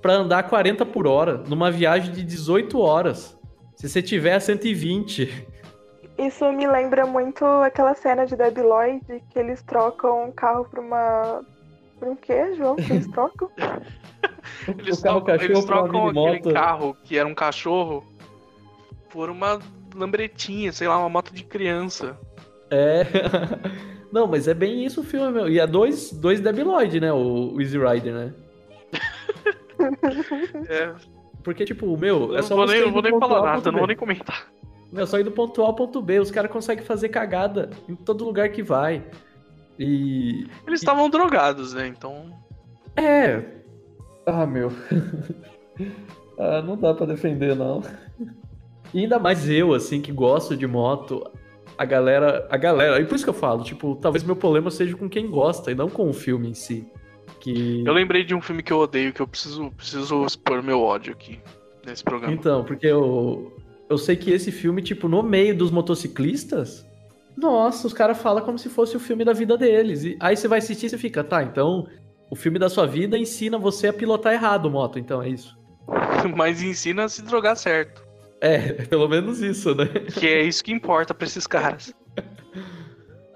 pra andar 40 por hora, numa viagem de 18 horas. Se você tiver a 120. Isso me lembra muito aquela cena de Debbie Lloyd que eles trocam um carro por uma. Por um quê, João? Que eles trocam? *laughs* Eles o carro eles trocam aquele minimoto. carro que era um cachorro por uma lambretinha, sei lá, uma moto de criança. É. *laughs* Não, mas é bem isso o filme, meu. E é dois, dois Debbie Lloyd, né? O, o Easy Rider, né? *laughs* É, Porque, tipo, meu, eu é não só vou nem, eu vou nem falar nada, não vou nem comentar. Meu, só ir do ponto A ao ponto B. Os caras conseguem fazer cagada em todo lugar que vai. E. Eles estavam drogados, né? Então. É. Ah, meu. *laughs* ah, não dá pra defender, não. E ainda mais eu, assim, que gosto de moto. A galera. A galera. E por isso que eu falo, tipo, talvez meu problema seja com quem gosta e não com o filme em si. Que. Eu lembrei de um filme que eu odeio que eu preciso, preciso expor meu ódio aqui nesse programa. Então, porque eu, eu sei que esse filme, tipo, no meio dos motociclistas, nossa, os caras falam como se fosse o filme da vida deles. E aí você vai assistir e você fica, tá, então o filme da sua vida ensina você a pilotar errado moto, então é isso. *laughs* Mas ensina a se drogar certo. É, *laughs* pelo menos isso, né? Que é isso que importa pra esses caras. *laughs*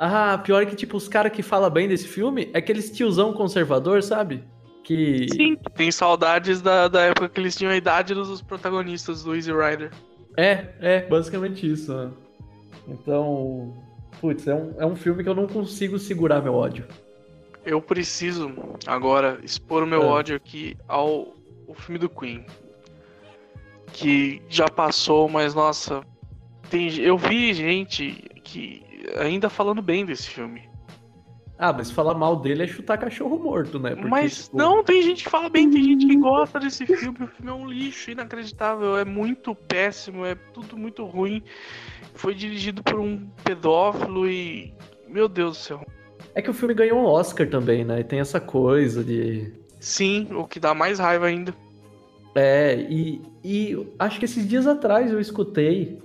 Ah, pior que, tipo, os caras que falam bem desse filme é aqueles tiozão conservador, sabe? Que. Sim, tem saudades da, da época que eles tinham a idade dos protagonistas do Easy Rider. É, é, basicamente isso, né? Então. Putz, é um, é um filme que eu não consigo segurar meu ódio. Eu preciso agora expor o meu Ah. ódio aqui ao o filme do Queen. Que já passou, mas nossa. Tem, eu vi gente que ainda falando bem desse filme. Ah, mas falar mal dele é chutar cachorro morto, né? Porque, mas tipo, não, tem gente que fala bem, tem gente que gosta desse filme. O filme é um lixo inacreditável, é muito péssimo, é tudo muito ruim. Foi dirigido por um pedófilo e. Meu Deus do céu. É que o filme ganhou um Oscar também, né? E tem essa coisa de. Sim, o que dá mais raiva ainda. É, e, e acho que esses dias atrás eu escutei,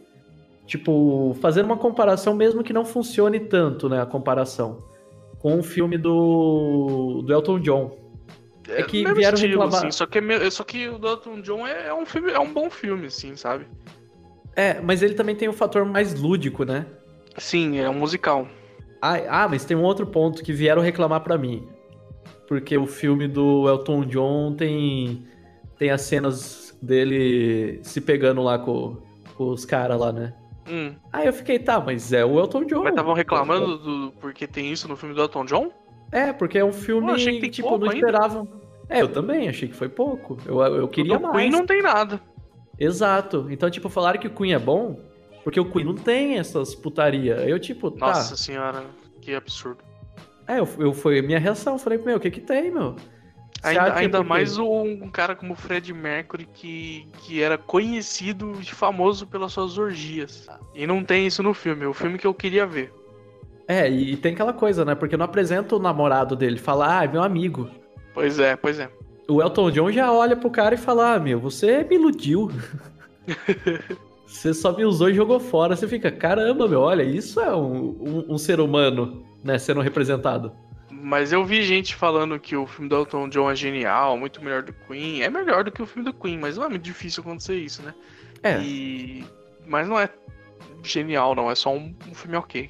tipo, fazendo uma comparação, mesmo que não funcione tanto, né? A comparação, com o filme do, do Elton John. É que mesmo vieram estilo, reclamar- assim, só que, é me- só que o Dalton John é, é um filme, é um bom filme, assim, sabe? É, mas ele também tem o fator mais lúdico, né? Sim, é um musical. Ah, ah, mas tem um outro ponto que vieram reclamar pra mim. Porque o filme do Elton John tem, tem as cenas dele se pegando lá com, com os caras lá, né? Hum. Aí eu fiquei, tá, mas é o Elton John. Mas estavam reclamando do, porque tem isso no filme do Elton John? É, porque é um filme Eu achei que tem tipo, não esperavam. É, eu também achei que foi pouco. Eu, eu queria mais. Queen não tem nada. Exato. Então, tipo, falaram que o Queen é bom, porque o Queen não tem essas putaria. Eu, tipo, tá. Nossa senhora, que absurdo. É, eu, eu, foi minha reação. Eu falei, meu, o que que tem, meu? Ainda, é ainda mais um cara como o Fred Mercury, que, que era conhecido e famoso pelas suas orgias. E não tem isso no filme, é o filme que eu queria ver. É, e tem aquela coisa, né? Porque não apresenta o namorado dele, fala, ah, é meu amigo. Pois é, pois é. O Elton John já olha pro cara e fala, ah, meu, você me iludiu. *laughs* você só me usou e jogou fora. Você fica, caramba, meu, olha, isso é um, um, um ser humano, né, sendo representado. Mas eu vi gente falando que o filme do Elton John é genial, muito melhor do Queen. É melhor do que o filme do Queen, mas não é muito difícil acontecer isso, né? É, E... Mas não é genial, não. É só um, um filme ok.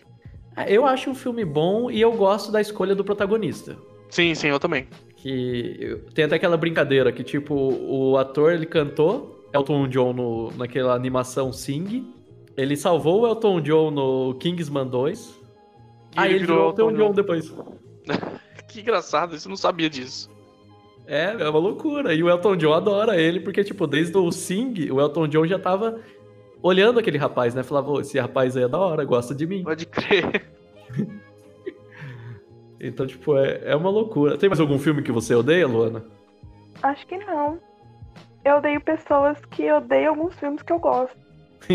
eu acho um filme bom e eu gosto da escolha do protagonista. Sim, sim, eu também. Que tem até aquela brincadeira que, tipo, o ator ele cantou Elton John no, naquela animação Sing. Ele salvou o Elton John no Kingsman 2. E Aí ele virou Elton John depois. *laughs* Que engraçado, isso eu não sabia disso. É, é uma loucura. E o Elton John adora ele, porque, tipo, desde o Sing, o Elton John já tava olhando aquele rapaz, né? Falava, "Ô, esse rapaz aí é da hora, gosta de mim. Pode crer. *laughs* Então, tipo, é, é uma loucura. Tem mais algum filme que você odeia, Luana? Acho que não. Eu odeio pessoas que odeiam alguns filmes que eu gosto. *laughs*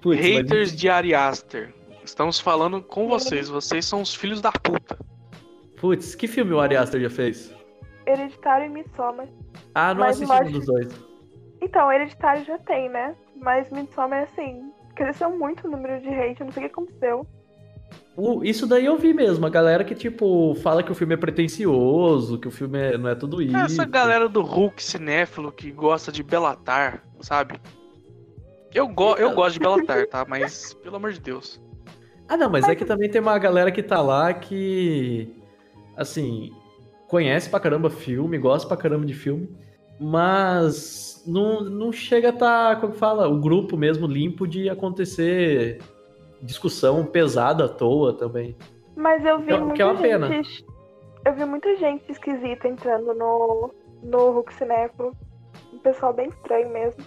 Putz, mas- Haters de Ari Aster. Estamos falando com vocês. Vocês são os filhos da puta. Putz, que filme o Ari Aster já fez? Hereditário e Midsommar. Ah, não Mas assisti nenhum dos dois. Então, Hereditário já tem, né? Mas Midsommar é assim. Cresceu muito o número de hate, eu não sei o que aconteceu. Isso daí eu vi mesmo, a galera que, tipo, fala que o filme é pretencioso, que o filme é- não é tudo isso. Essa galera do Hulk cinéfilo que gosta de Belatar, sabe? Eu, go eu gosto de Belatar, tá? Mas, pelo amor de Deus. Ah, não, mas é que também tem uma galera que tá lá que, assim, conhece pra caramba filme, gosta pra caramba de filme, mas não, não chega a estar, tá, como fala, o grupo mesmo limpo de acontecer discussão pesada à toa também. Mas eu vi É- muita que é uma gente. pena. Eu vi muita gente esquisita entrando no, no Hulk Cinéfilo. Um pessoal bem estranho mesmo.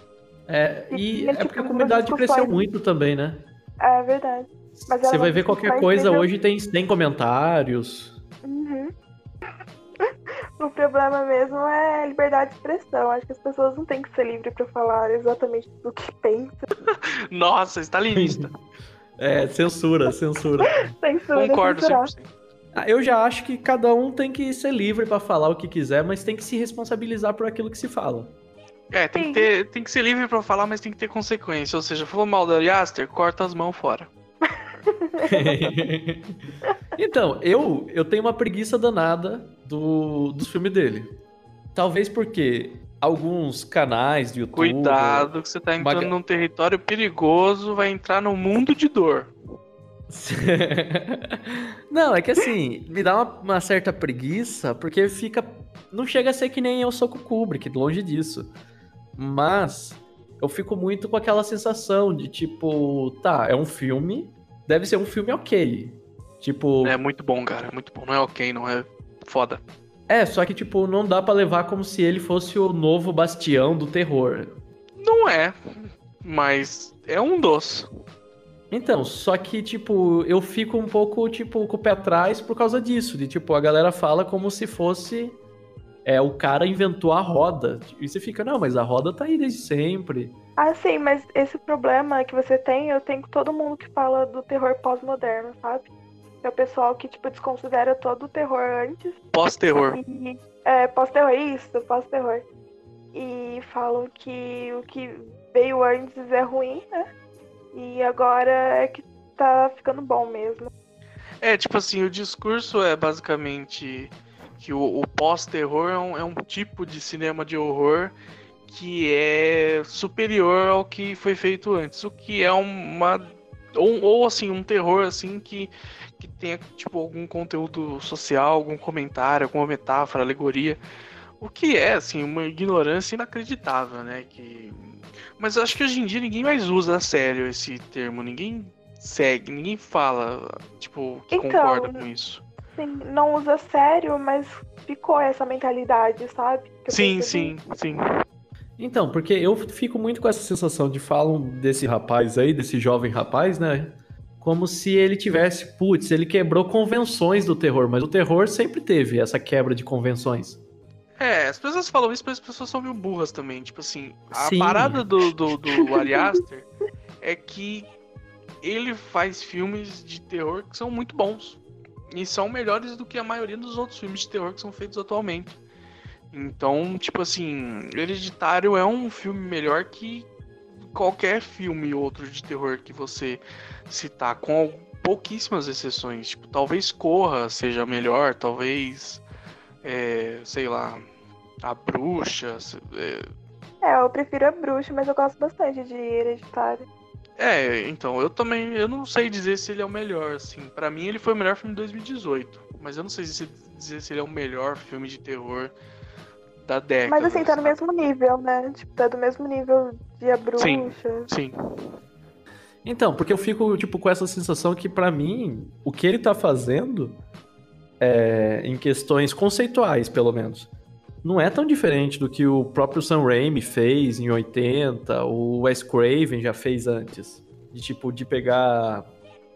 É, E e é porque a tipo, comunidade umas cresceu muito também, né? É verdade. Mas Você vai ver qualquer discussão coisa hoje, tem, tem comentários. Uhum. *laughs* O problema mesmo é liberdade de expressão. Acho que as pessoas não têm que ser livres pra falar exatamente do que pensam. *laughs* Nossa, stalinista. *laughs* É, censura, censura. Censura, Concordo censurar. 100%. Ah, Eu já acho que cada um tem que ser livre pra falar o que quiser, mas tem que se responsabilizar por aquilo que se fala. É, tem que, ter, tem que ser livre pra falar, mas tem que ter consequência. Ou seja, falou mal da Yaster, corta as mãos fora. *laughs* então, eu, eu tenho uma preguiça danada do, dos filmes dele. Talvez porque alguns canais de YouTube. Cuidado, que você tá entrando Maga- num território perigoso, vai entrar num mundo de dor. *laughs* Não, é que assim, me dá uma, uma certa preguiça, porque fica. Não chega a ser que nem eu sou com o Kubrick, longe disso. Mas eu fico muito com aquela sensação de tipo, tá, é um filme, deve ser um filme ok. Tipo, É muito bom, cara. Muito bom. Não é ok, não é foda. é, só que tipo, não dá pra levar como se ele fosse o novo bastião do terror. Não é, mas é um dos. Então, só que, tipo, eu fico um pouco, tipo, com o pé atrás por causa disso. De, tipo, a galera fala como se fosse. É, o cara inventou a roda. E você fica, não, mas a roda tá aí desde sempre. Ah, sim, mas esse problema que você tem, eu tenho com todo mundo que fala do terror pós-moderno, sabe? É o pessoal que, tipo, desconsidera todo o terror antes Pós-terror. E, é, pós-terror, isso, pós-terror. E falam que o que veio antes é ruim, né? E agora é que tá ficando bom mesmo. É, tipo assim, o discurso é basicamente que o, o pós-terror é um, é um tipo de cinema de horror que é superior ao que foi feito antes. O que é uma. Ou, ou assim, um terror assim que, que tenha tipo algum conteúdo social, algum comentário, alguma metáfora, alegoria. O que é, assim, uma ignorância inacreditável, né? Que... Mas eu acho que hoje em dia ninguém mais usa a sério esse termo. Ninguém segue, ninguém fala, tipo, que Então, concorda com isso. Sim, não usa sério, mas ficou essa mentalidade, sabe? Sim, percebi. sim, sim. Então, porque eu fico muito com essa sensação de falam desse rapaz aí, desse jovem rapaz, né? Como se ele tivesse, putz, ele quebrou convenções do terror, mas o terror sempre teve essa quebra de convenções. É, as pessoas falam isso, mas as pessoas são meio burras também. Tipo assim, a Sim. parada do, do, do Ari Aster é que ele faz filmes de terror que são muito bons. E são melhores do que a maioria dos outros filmes de terror que são feitos atualmente. Então, tipo assim, Hereditário é um filme melhor que qualquer filme outro de terror que você citar, com pouquíssimas exceções. Tipo, talvez Corra seja melhor, talvez, é, sei lá, A Bruxa. É, É, eu prefiro a bruxa, mas eu gosto bastante de hereditário. É, então, eu também, eu não sei dizer se ele é o melhor, assim. Pra mim ele foi o melhor filme de 2018, mas eu não sei se- dizer se ele é o melhor filme de terror da década. Mas assim, tá no mesmo nível, né? Tipo, tá do mesmo nível de a bruxa. Sim. Sim. Então, porque eu fico, tipo, com essa sensação que, pra mim, o que ele tá fazendo, é, em questões conceituais, pelo menos, não é tão diferente do que o próprio Sam Raimi fez em 80, o Wes Craven já fez antes. De, tipo, de pegar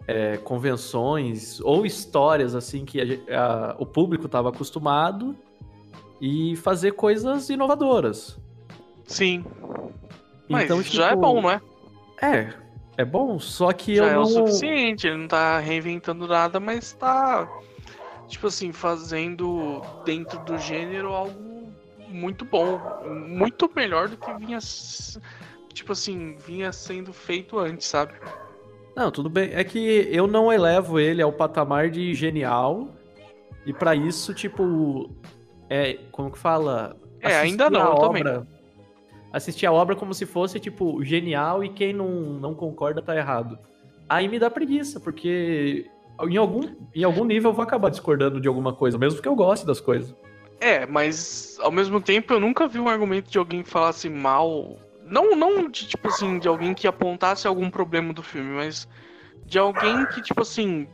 é, convenções ou histórias, assim, que a a- o público tava acostumado e fazer coisas inovadoras. Sim. Mas Então, já é tipo, bom, não é? É, é bom, só que Já eu é não... o suficiente, ele não tá reinventando nada, mas tá, tipo assim, fazendo dentro do gênero algo muito bom. Muito melhor do que vinha, tipo assim, vinha sendo feito antes, sabe? Não, tudo bem. É que eu não elevo ele ao patamar de genial. E pra isso, tipo. É. Como que fala? É, ainda não, a eu também. obra- assistir a obra como se fosse, tipo, genial e quem não, não concorda tá errado. Aí me dá preguiça, porque em algum, em algum nível eu vou acabar discordando de alguma coisa, mesmo que eu goste das coisas. É, mas ao mesmo tempo eu nunca vi um argumento de alguém que falasse mal. Não, não de tipo assim, de alguém que apontasse algum problema do filme, mas de alguém que, tipo assim,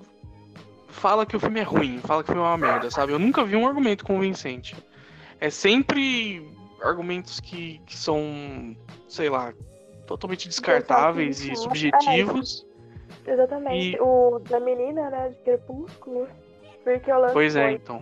fala que o filme é ruim, fala que o filme é uma merda, sabe? Eu nunca vi um argumento convincente. É sempre argumentos que, que são, sei lá, totalmente descartáveis e subjetivos. Exatamente. E... O da menina, né, de Crepúsculo. Porque o lance Pois é, foi... então.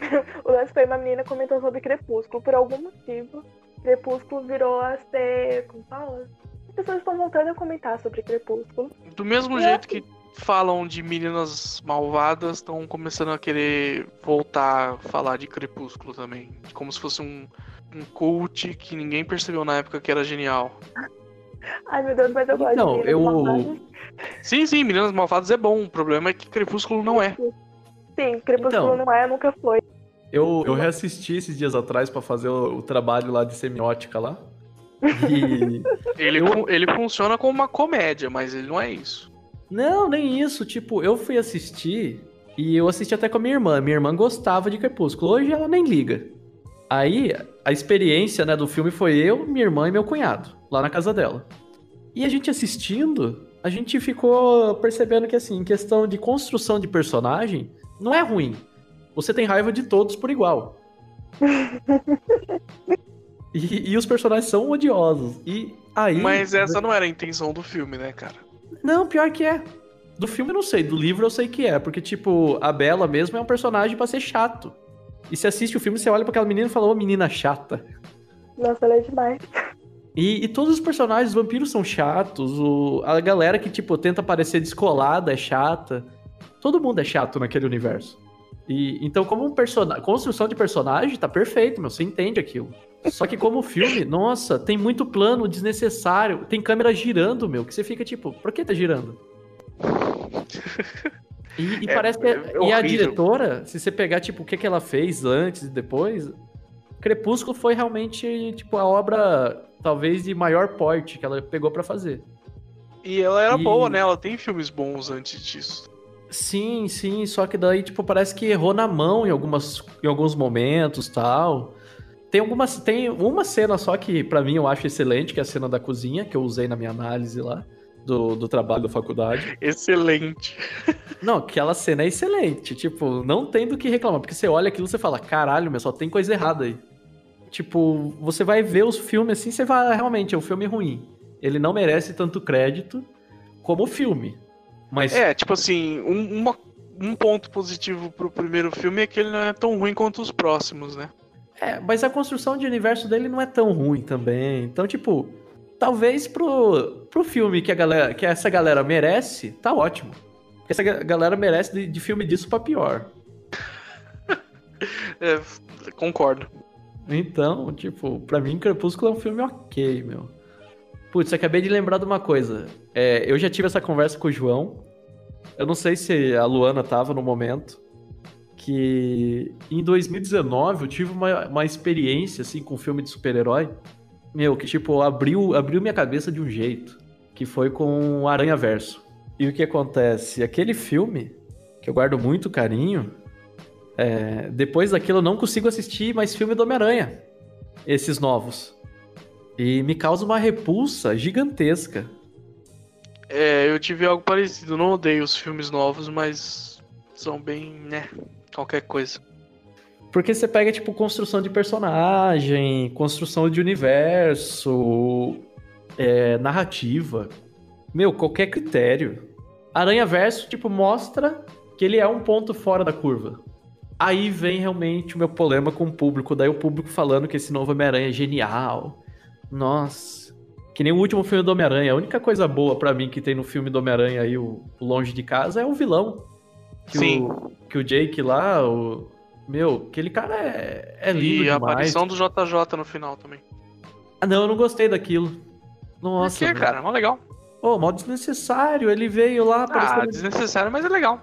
*laughs* o lance foi uma menina comentou sobre Crepúsculo. Por algum motivo, Crepúsculo virou a ser. Como fala? As pessoas estão voltando a comentar sobre Crepúsculo. Do mesmo e jeito assim... que falam de meninas malvadas, estão começando a querer voltar a falar de Crepúsculo também. Como se fosse um, um cult que ninguém percebeu na época que era genial. *laughs* Ai meu Deus, mas eu gosto Não, de eu. Malvadas. Sim, sim, Meninas Malvadas é bom. O problema é que Crepúsculo não é. Sim, Crepúsculo Então. não é, nunca foi. Eu, eu reassisti esses dias atrás pra fazer o, o trabalho lá de semiótica lá. E. *laughs* Ele, Eu- ele funciona como uma comédia, mas ele não é isso. Não, nem isso. Tipo, eu fui assistir e eu assisti até com a minha irmã. Minha irmã gostava de Crepúsculo. Hoje ela nem liga. Aí, a experiência né, do filme foi eu, minha irmã e meu cunhado, lá na casa dela. E a gente assistindo, a gente ficou percebendo que, assim, em questão de construção de personagem, não é ruim. Você tem raiva de todos por igual. *laughs* e, e os personagens são odiosos. E aí. Mas essa não era a intenção do filme, né, cara? Não, pior que é. Do filme eu não sei, do livro eu sei que é, porque, tipo, a Bela mesmo é um personagem pra ser chato. E se assiste o filme, você olha pra aquela menina e fala, ô menina chata. Nossa, ela é demais. E, e todos os personagens, os vampiros são chatos, o- a galera que, tipo, tenta parecer descolada é chata. Todo mundo é chato naquele universo. E então, como um personagem, construção de personagem, tá perfeito, meu, você entende aquilo. Só que como filme, nossa, tem muito plano desnecessário, tem câmera girando, meu, que você fica tipo, por que tá girando? E, e *laughs* É- parece que. é e a diretora, se você pegar, tipo, o que, que ela fez antes e depois, Crepúsculo foi realmente, tipo, a obra, talvez, de maior porte que ela pegou pra fazer. E ela era E- boa, né? Ela tem filmes bons antes disso. Sim, sim, só que daí, tipo, parece que errou na mão em, algumas, em alguns momentos tal. Tem algumas. Tem uma cena só que, pra mim, eu acho excelente, que é a cena da cozinha, que eu usei na minha análise lá, do, do trabalho da faculdade. Excelente. Não, aquela cena é excelente. Tipo, não tem do que reclamar. Porque você olha aquilo e você fala, caralho, mas só tem coisa errada aí. Tipo, você vai ver os filmes assim, você vai, realmente, é um filme ruim. Ele não merece tanto crédito como o filme. Mas É, tipo assim, um, uma- um ponto positivo pro primeiro filme é que ele não é tão ruim quanto os próximos, né? É, mas a construção de universo dele não é tão ruim também. Então, tipo, talvez pro, pro filme que, a galera, que essa galera merece, tá ótimo. Porque essa ga- galera merece de, de filme disso pra pior. *laughs* É, concordo. Então, tipo, pra mim, Crepúsculo é um filme ok, meu. Putz, acabei de lembrar de uma coisa. É, eu já tive essa conversa com o João. Eu não sei se a Luana tava no momento. Que em 2019 eu tive uma, uma experiência, assim, com filme de super-herói. Meu, que, tipo, abriu, abriu minha cabeça de um jeito. Que foi com Aranha Verso. E o que acontece? Aquele filme, que eu guardo muito carinho, é, depois daquilo eu não consigo assistir mais filme do Homem-Aranha. Esses novos. E me causa uma repulsa gigantesca. É, eu tive algo parecido. Não odeio os filmes novos, mas são bem, né? Qualquer coisa. Porque você pega, tipo, construção de personagem, construção de universo, é, narrativa. Meu, qualquer critério. Aranha Verso, tipo, mostra que ele é um ponto fora da curva. Aí vem realmente o meu problema com o público. Daí o público falando que esse novo Homem-Aranha é genial. Nossa. Que nem o último filme do Homem-Aranha. A única coisa boa pra mim que tem no filme do Homem-Aranha aí, o Longe de Casa, é o vilão. Que Sim. O, que o Jake lá, o. Meu, aquele cara é, é lindo e a demais. aparição do JJ no final também. Ah, não, eu não gostei daquilo. Nossa. Por que, meu. cara? Mó legal. Ô, mal desnecessário. Ele veio lá Ah, aparecendo. desnecessário, mas é legal.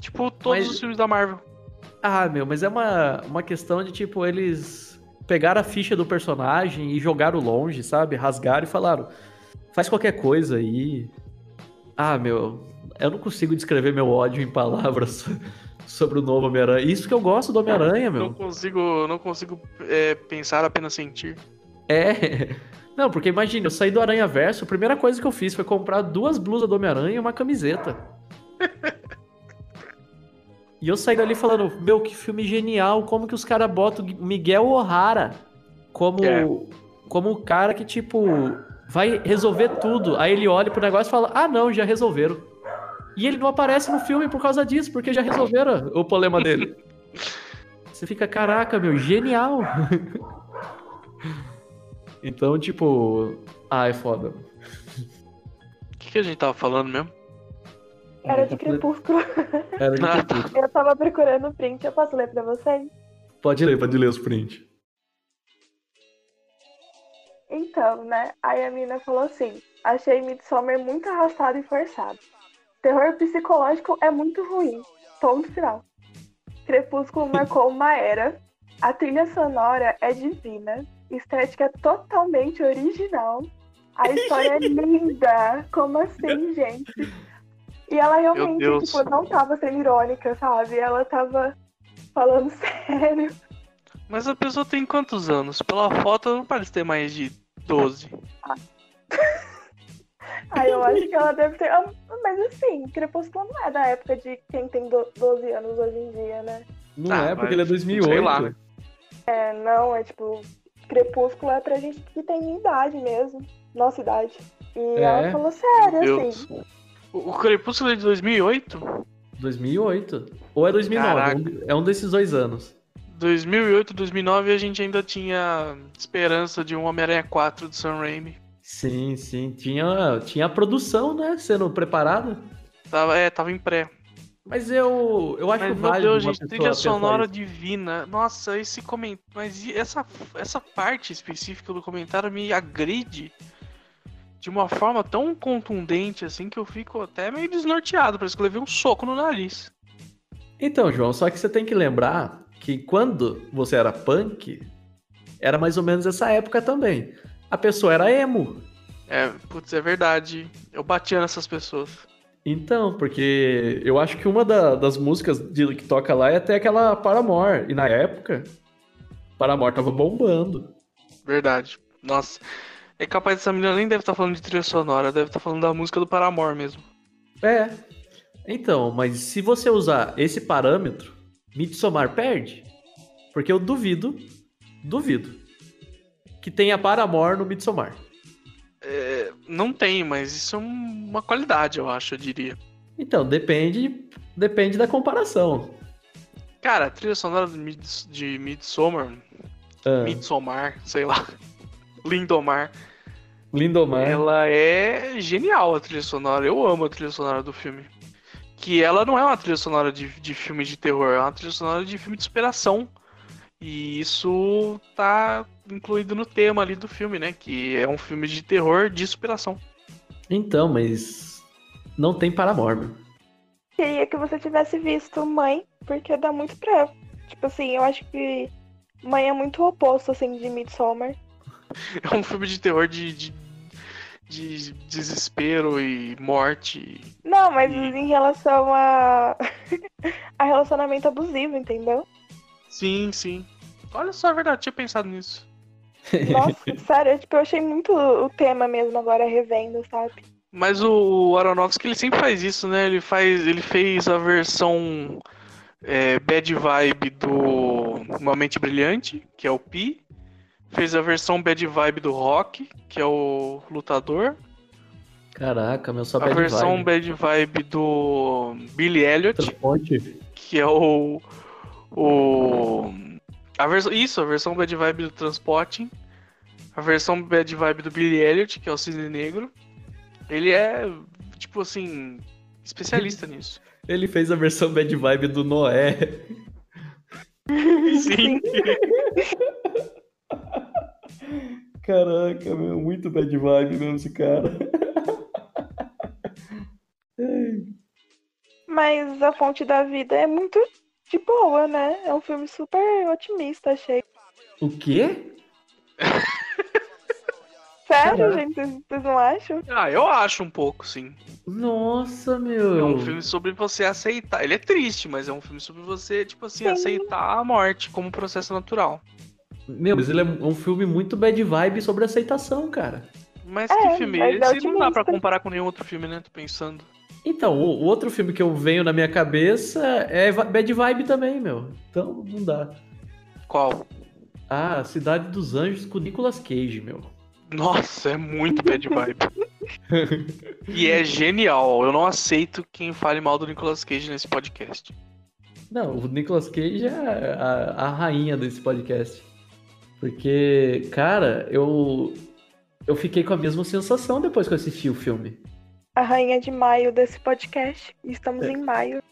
Tipo, todos Mas- os filmes da Marvel. Ah, meu, mas é uma, uma questão de, tipo, eles pegaram a ficha do personagem e jogaram longe, sabe? Rasgaram e falaram: faz qualquer coisa aí. Ah, meu, eu não consigo descrever meu ódio em palavras *laughs* sobre o novo Homem-Aranha. Isso que eu gosto do Homem-Aranha, meu. Não consigo, não consigo é, pensar, apenas sentir. É. *laughs* Não, porque imagina, eu saí do Aranha Verso, a primeira coisa que eu fiz foi comprar duas blusas do Homem-Aranha e uma camiseta. *laughs* e eu saí dali falando, meu, que filme genial, como que os caras botam Miguel O'Hara como, É. como o cara que, tipo, vai resolver tudo. Aí ele olha pro negócio e fala, ah não, já resolveram. E ele não aparece no filme por causa disso, porque já resolveram o problema dele. *laughs* Você fica, caraca, meu, genial. *laughs* então, tipo, ah, é foda. O que, que a gente tava falando mesmo? Era de crepúsculo. Era de *laughs* crepúsculo. Eu tava procurando o print, eu posso ler pra vocês? Pode ler, pode ler os prints. Então, né? Aí a mina falou assim: achei Midsommar muito arrastado e forçado. Terror psicológico é muito ruim. Ponto final. Crepúsculo *laughs* marcou uma era. A trilha sonora é divina. Estética é totalmente original. A história é *laughs* linda. Como assim, gente? E ela realmente, Deus. tipo, não tava sendo irônica, sabe? Ela tava falando *laughs* sério. Mas a pessoa tem quantos anos? Pela foto não parece ter mais de 12. *laughs* Aí eu acho que ela deve ter. ah, Mas assim, Crepúsculo não é da época de quem tem do- 12 anos hoje em dia, né? Não Ah, é, porque ele é sei 2008. lá. É, não, é tipo. Crepúsculo é pra gente que tem minha idade mesmo. Nossa idade. E É? ela falou sério, Deus. assim. O, o Crepúsculo é de 2008? 2008. Ou é 2009, Caraca. um- é um desses dois anos. 2008, 2009 a gente ainda tinha esperança de um Homem-Aranha 4 do Sam Raimi. Sim, sim. Tinha, tinha a produção, né? Sendo preparada. Tava, é, tava em pré. Mas eu, eu acho Mas, meu válido Deus, uma gente, trilha sonora isso. divina. Nossa, esse comentário. Mas essa, essa parte específica do comentário me agride de uma forma tão contundente assim que eu fico até meio desnorteado. Parece que eu levei um soco no nariz. Então, João, só que você tem que lembrar que quando você era punk, era mais ou menos essa época também. A pessoa era emo. É, putz, é verdade. Eu batia nessas pessoas. Então, porque eu acho que uma da- das músicas de- que toca lá é até aquela Paramore. E na época, Paramore tava bombando. Verdade. Nossa. É capaz dessa menina nem deve estar falando de trilha sonora, deve estar falando da música do Paramore mesmo. É. Então, mas se você usar esse parâmetro, Midsommar perde. Porque eu duvido, duvido, que tenha Paramore no Midsommar. É, não tem, mas isso é um- uma qualidade, eu acho, eu diria. Então, depende, depende da comparação. Cara, a trilha sonora de, Mids, de Midsommar, Ah, Midsommar, sei lá, *laughs* Lindomar, Lindomar. ela é genial a trilha sonora. Eu amo a trilha sonora do filme. Que ela não é uma trilha sonora de, de filme de terror, é uma trilha sonora de filme de superação. E isso tá incluído no tema ali do filme, né? Que é um filme de terror de superação. Então, mas não tem Paramore. Queria que você tivesse visto Mãe, porque dá muito pra. Tipo assim, eu acho que Mãe é muito oposto, assim, de Midsommar. *laughs* É um filme de terror de, de, de desespero e morte. Não, mas Sim. em relação a. *laughs* a relacionamento abusivo, entendeu? Sim, sim. Olha só, é verdade, eu tinha pensado nisso. *laughs* Nossa, sério, tipo, eu achei muito o tema mesmo agora revendo, sabe? Mas o Aronofsky ele sempre faz isso, né? Ele faz, ele fez a versão é, bad vibe do Uma Mente Brilhante, que é o Pi. Fez a versão bad vibe do Rock, que é o Lutador. Caraca, meu, só a bad versão vibe. bad vibe do Billy Elliot, que é o o a versão isso, a versão bad vibe do Transporting. A versão bad vibe do Billy Elliot, que é o Cisne Negro. Ele é tipo assim, especialista nisso. Ele fez a versão bad vibe do Noé. *laughs* Sim. *laughs* Caraca, meu, muito bad vibe mesmo esse cara. Mas A Fonte da Vida é muito de boa, né? É um filme super otimista, achei. O quê? *laughs* Sério, Caraca. gente? Vocês não acham? Ah, eu acho um pouco, sim. Nossa, É meu. um filme sobre você aceitar. Ele é triste, mas é um filme sobre você, tipo assim, Sim. aceitar a morte como processo natural. Meu, mas ele é um filme muito bad vibe sobre aceitação, cara. Mas É, que filme? mas é Esse não dá pra otimista. comparar com nenhum outro filme, né? Tô pensando. Então, o, o outro filme que eu venho na minha cabeça é bad vibe também, meu. Então, não dá. Qual? Ah, Cidade dos Anjos com Nicolas Cage, meu. Nossa, é muito bad vibe. *laughs* e é genial. Eu não aceito quem fale mal do Nicolas Cage nesse podcast. Não, o Nicolas Cage é a, a rainha desse podcast. Porque, cara, eu eu fiquei com a mesma sensação depois que eu assisti o filme. A rainha de maio desse podcast. Estamos É. em maio.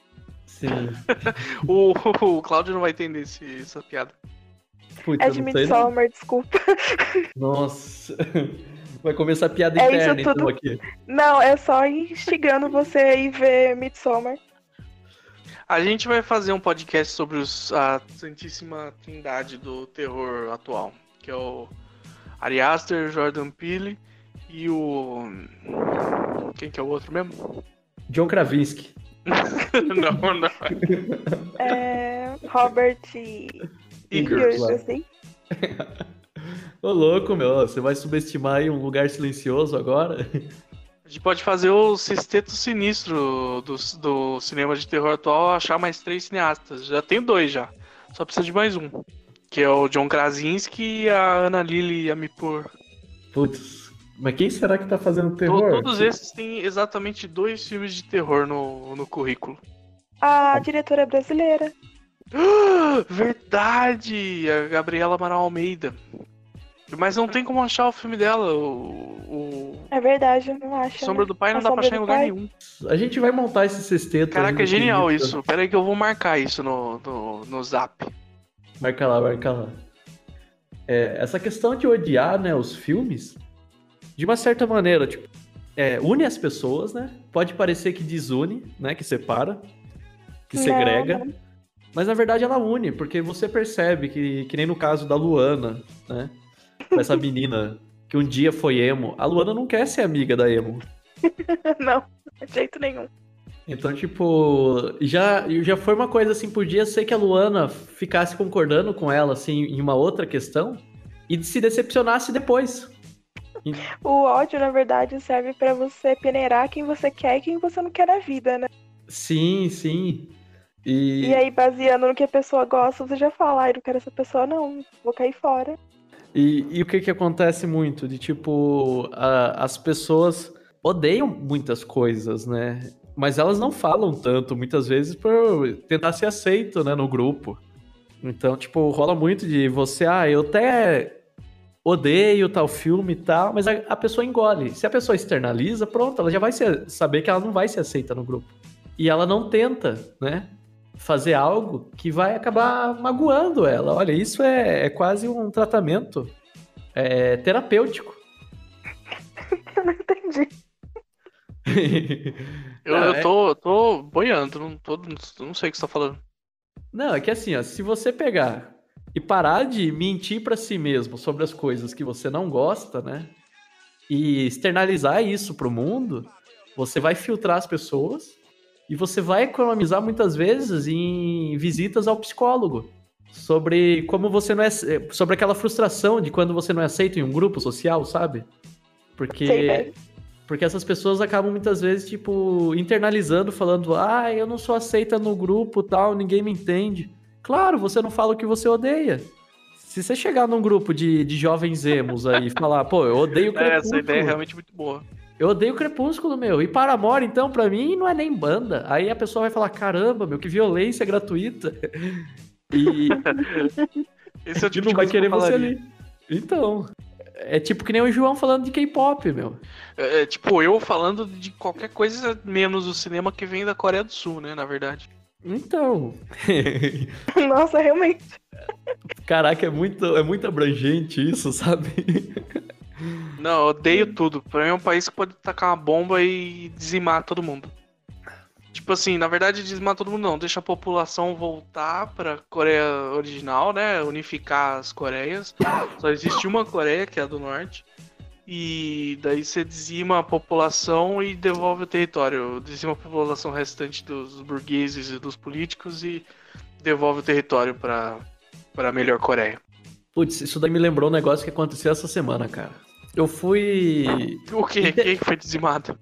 Sim. *laughs* O, o Cláudio não vai entender esse- essa piada. Putz, É eu de. Midsommar, desculpa. *laughs* Nossa. *laughs* Vai começar a piada É isso interna, então, tudo. aqui. Não, é só instigando você a ir ver Midsommar. A gente vai fazer um podcast sobre os- a Santíssima Trindade do terror atual, que é o Ari Aster, Jordan Peele e o quem que é o outro mesmo? John Krasinski. *laughs* não, não. É. Robert e. Lá. assim. *laughs* Ô, louco, meu. Você vai subestimar aí um lugar silencioso agora? A gente pode fazer o sexteto sinistro do, do cinema de terror atual, achar mais três cineastas. Já tem dois já. Só precisa de mais um. Que é o John Krasinski e a Ana Lily Amipur. Putz. Mas quem será que tá fazendo terror? Todos esses têm exatamente dois filmes de terror no, no currículo. A diretora é brasileira. *gasps* Verdade! A Gabriela Amaral Almeida. Mas não tem como achar o filme dela. O, o É verdade, eu não acho. Sombra né? do Pai não A dá pra achar em lugar Pai? nenhum. A gente vai montar esse sexteto. Caraca, é genial isso. Pera aí que eu vou marcar isso no, no, no zap. Marca lá, marca lá. É, essa questão de odiar, né, os filmes, de uma certa maneira, tipo, é, une as pessoas, né? Pode parecer que desune, né? Que separa, que Não, segrega. não. Mas na verdade ela une, porque você percebe que, que nem no caso da Luana, né? Com essa menina que um dia foi emo. A Luana não quer ser amiga da emo. *laughs* Não, de jeito nenhum. Então, tipo, já, já foi uma coisa assim, podia ser que a Luana ficasse concordando com ela, assim, em uma outra questão e se decepcionasse depois. O ódio, na verdade, serve pra você peneirar quem você quer e quem você não quer na vida, né? Sim, sim. E, E aí, baseando no que a pessoa gosta, você já fala, ai, não quero essa pessoa, não, vou cair fora. E, e o que que acontece muito? De tipo, a- as pessoas odeiam muitas coisas, né? Mas elas não falam tanto, muitas vezes, por tentar ser aceito, né, no grupo. Então, tipo, rola muito de você, ah, eu até odeio tal filme e tal, mas a, a pessoa engole. Se a pessoa externaliza, pronto, ela já vai ser- saber que ela não vai ser aceita no grupo. E ela não tenta, né? Fazer algo que vai acabar magoando ela. Olha, isso é, é quase um tratamento é, terapêutico. Eu não entendi. *laughs* Eu, Não, eu é- tô, eu tô boiando, não, tô, não sei o que você tá falando. Não, é que assim, ó, se você pegar e parar de mentir pra si mesmo sobre as coisas que você não gosta, né? E externalizar isso pro mundo, você vai filtrar as pessoas e você vai economizar muitas vezes em visitas ao psicólogo sobre como você não é sobre aquela frustração de quando você não é aceito em um grupo social, sabe? Porque Sei bem. porque essas pessoas acabam muitas vezes, tipo, internalizando, falando, ah, eu não sou aceita no grupo tal, ninguém me entende. Claro, você não fala o que você odeia. Se você chegar num grupo de, de jovens emos aí e falar, pô, eu odeio É, Crepúsculo. essa ideia é realmente muito boa. Eu odeio Crepúsculo, meu. E Paramore, então, pra mim, não é nem banda. Aí a pessoa vai falar, caramba, meu, que violência gratuita. *laughs* E, Esse é o e tipo não de vai que querer eu você ali. Então, é tipo que nem o João falando de K-pop, meu. É, é, tipo, eu falando de qualquer coisa menos o cinema que vem da Coreia do Sul, né, na verdade. Então... *laughs* *laughs* Nossa, realmente. Caraca, é muito, é muito abrangente isso, sabe? Não, odeio tudo. Pra mim é um país que pode tacar uma bomba e dizimar todo mundo. Tipo assim, na verdade dizimar todo mundo não, deixa a população voltar pra Coreia original, né? Unificar as Coreias. Só existe uma Coreia, que é a do Norte. E daí você dizima a população e devolve o território. Dizima a população restante dos burgueses e dos políticos e devolve o território pra, pra melhor Coreia. Putz, isso daí me lembrou um negócio que aconteceu essa semana, cara. Eu fui. O quê? Quem foi dizimado?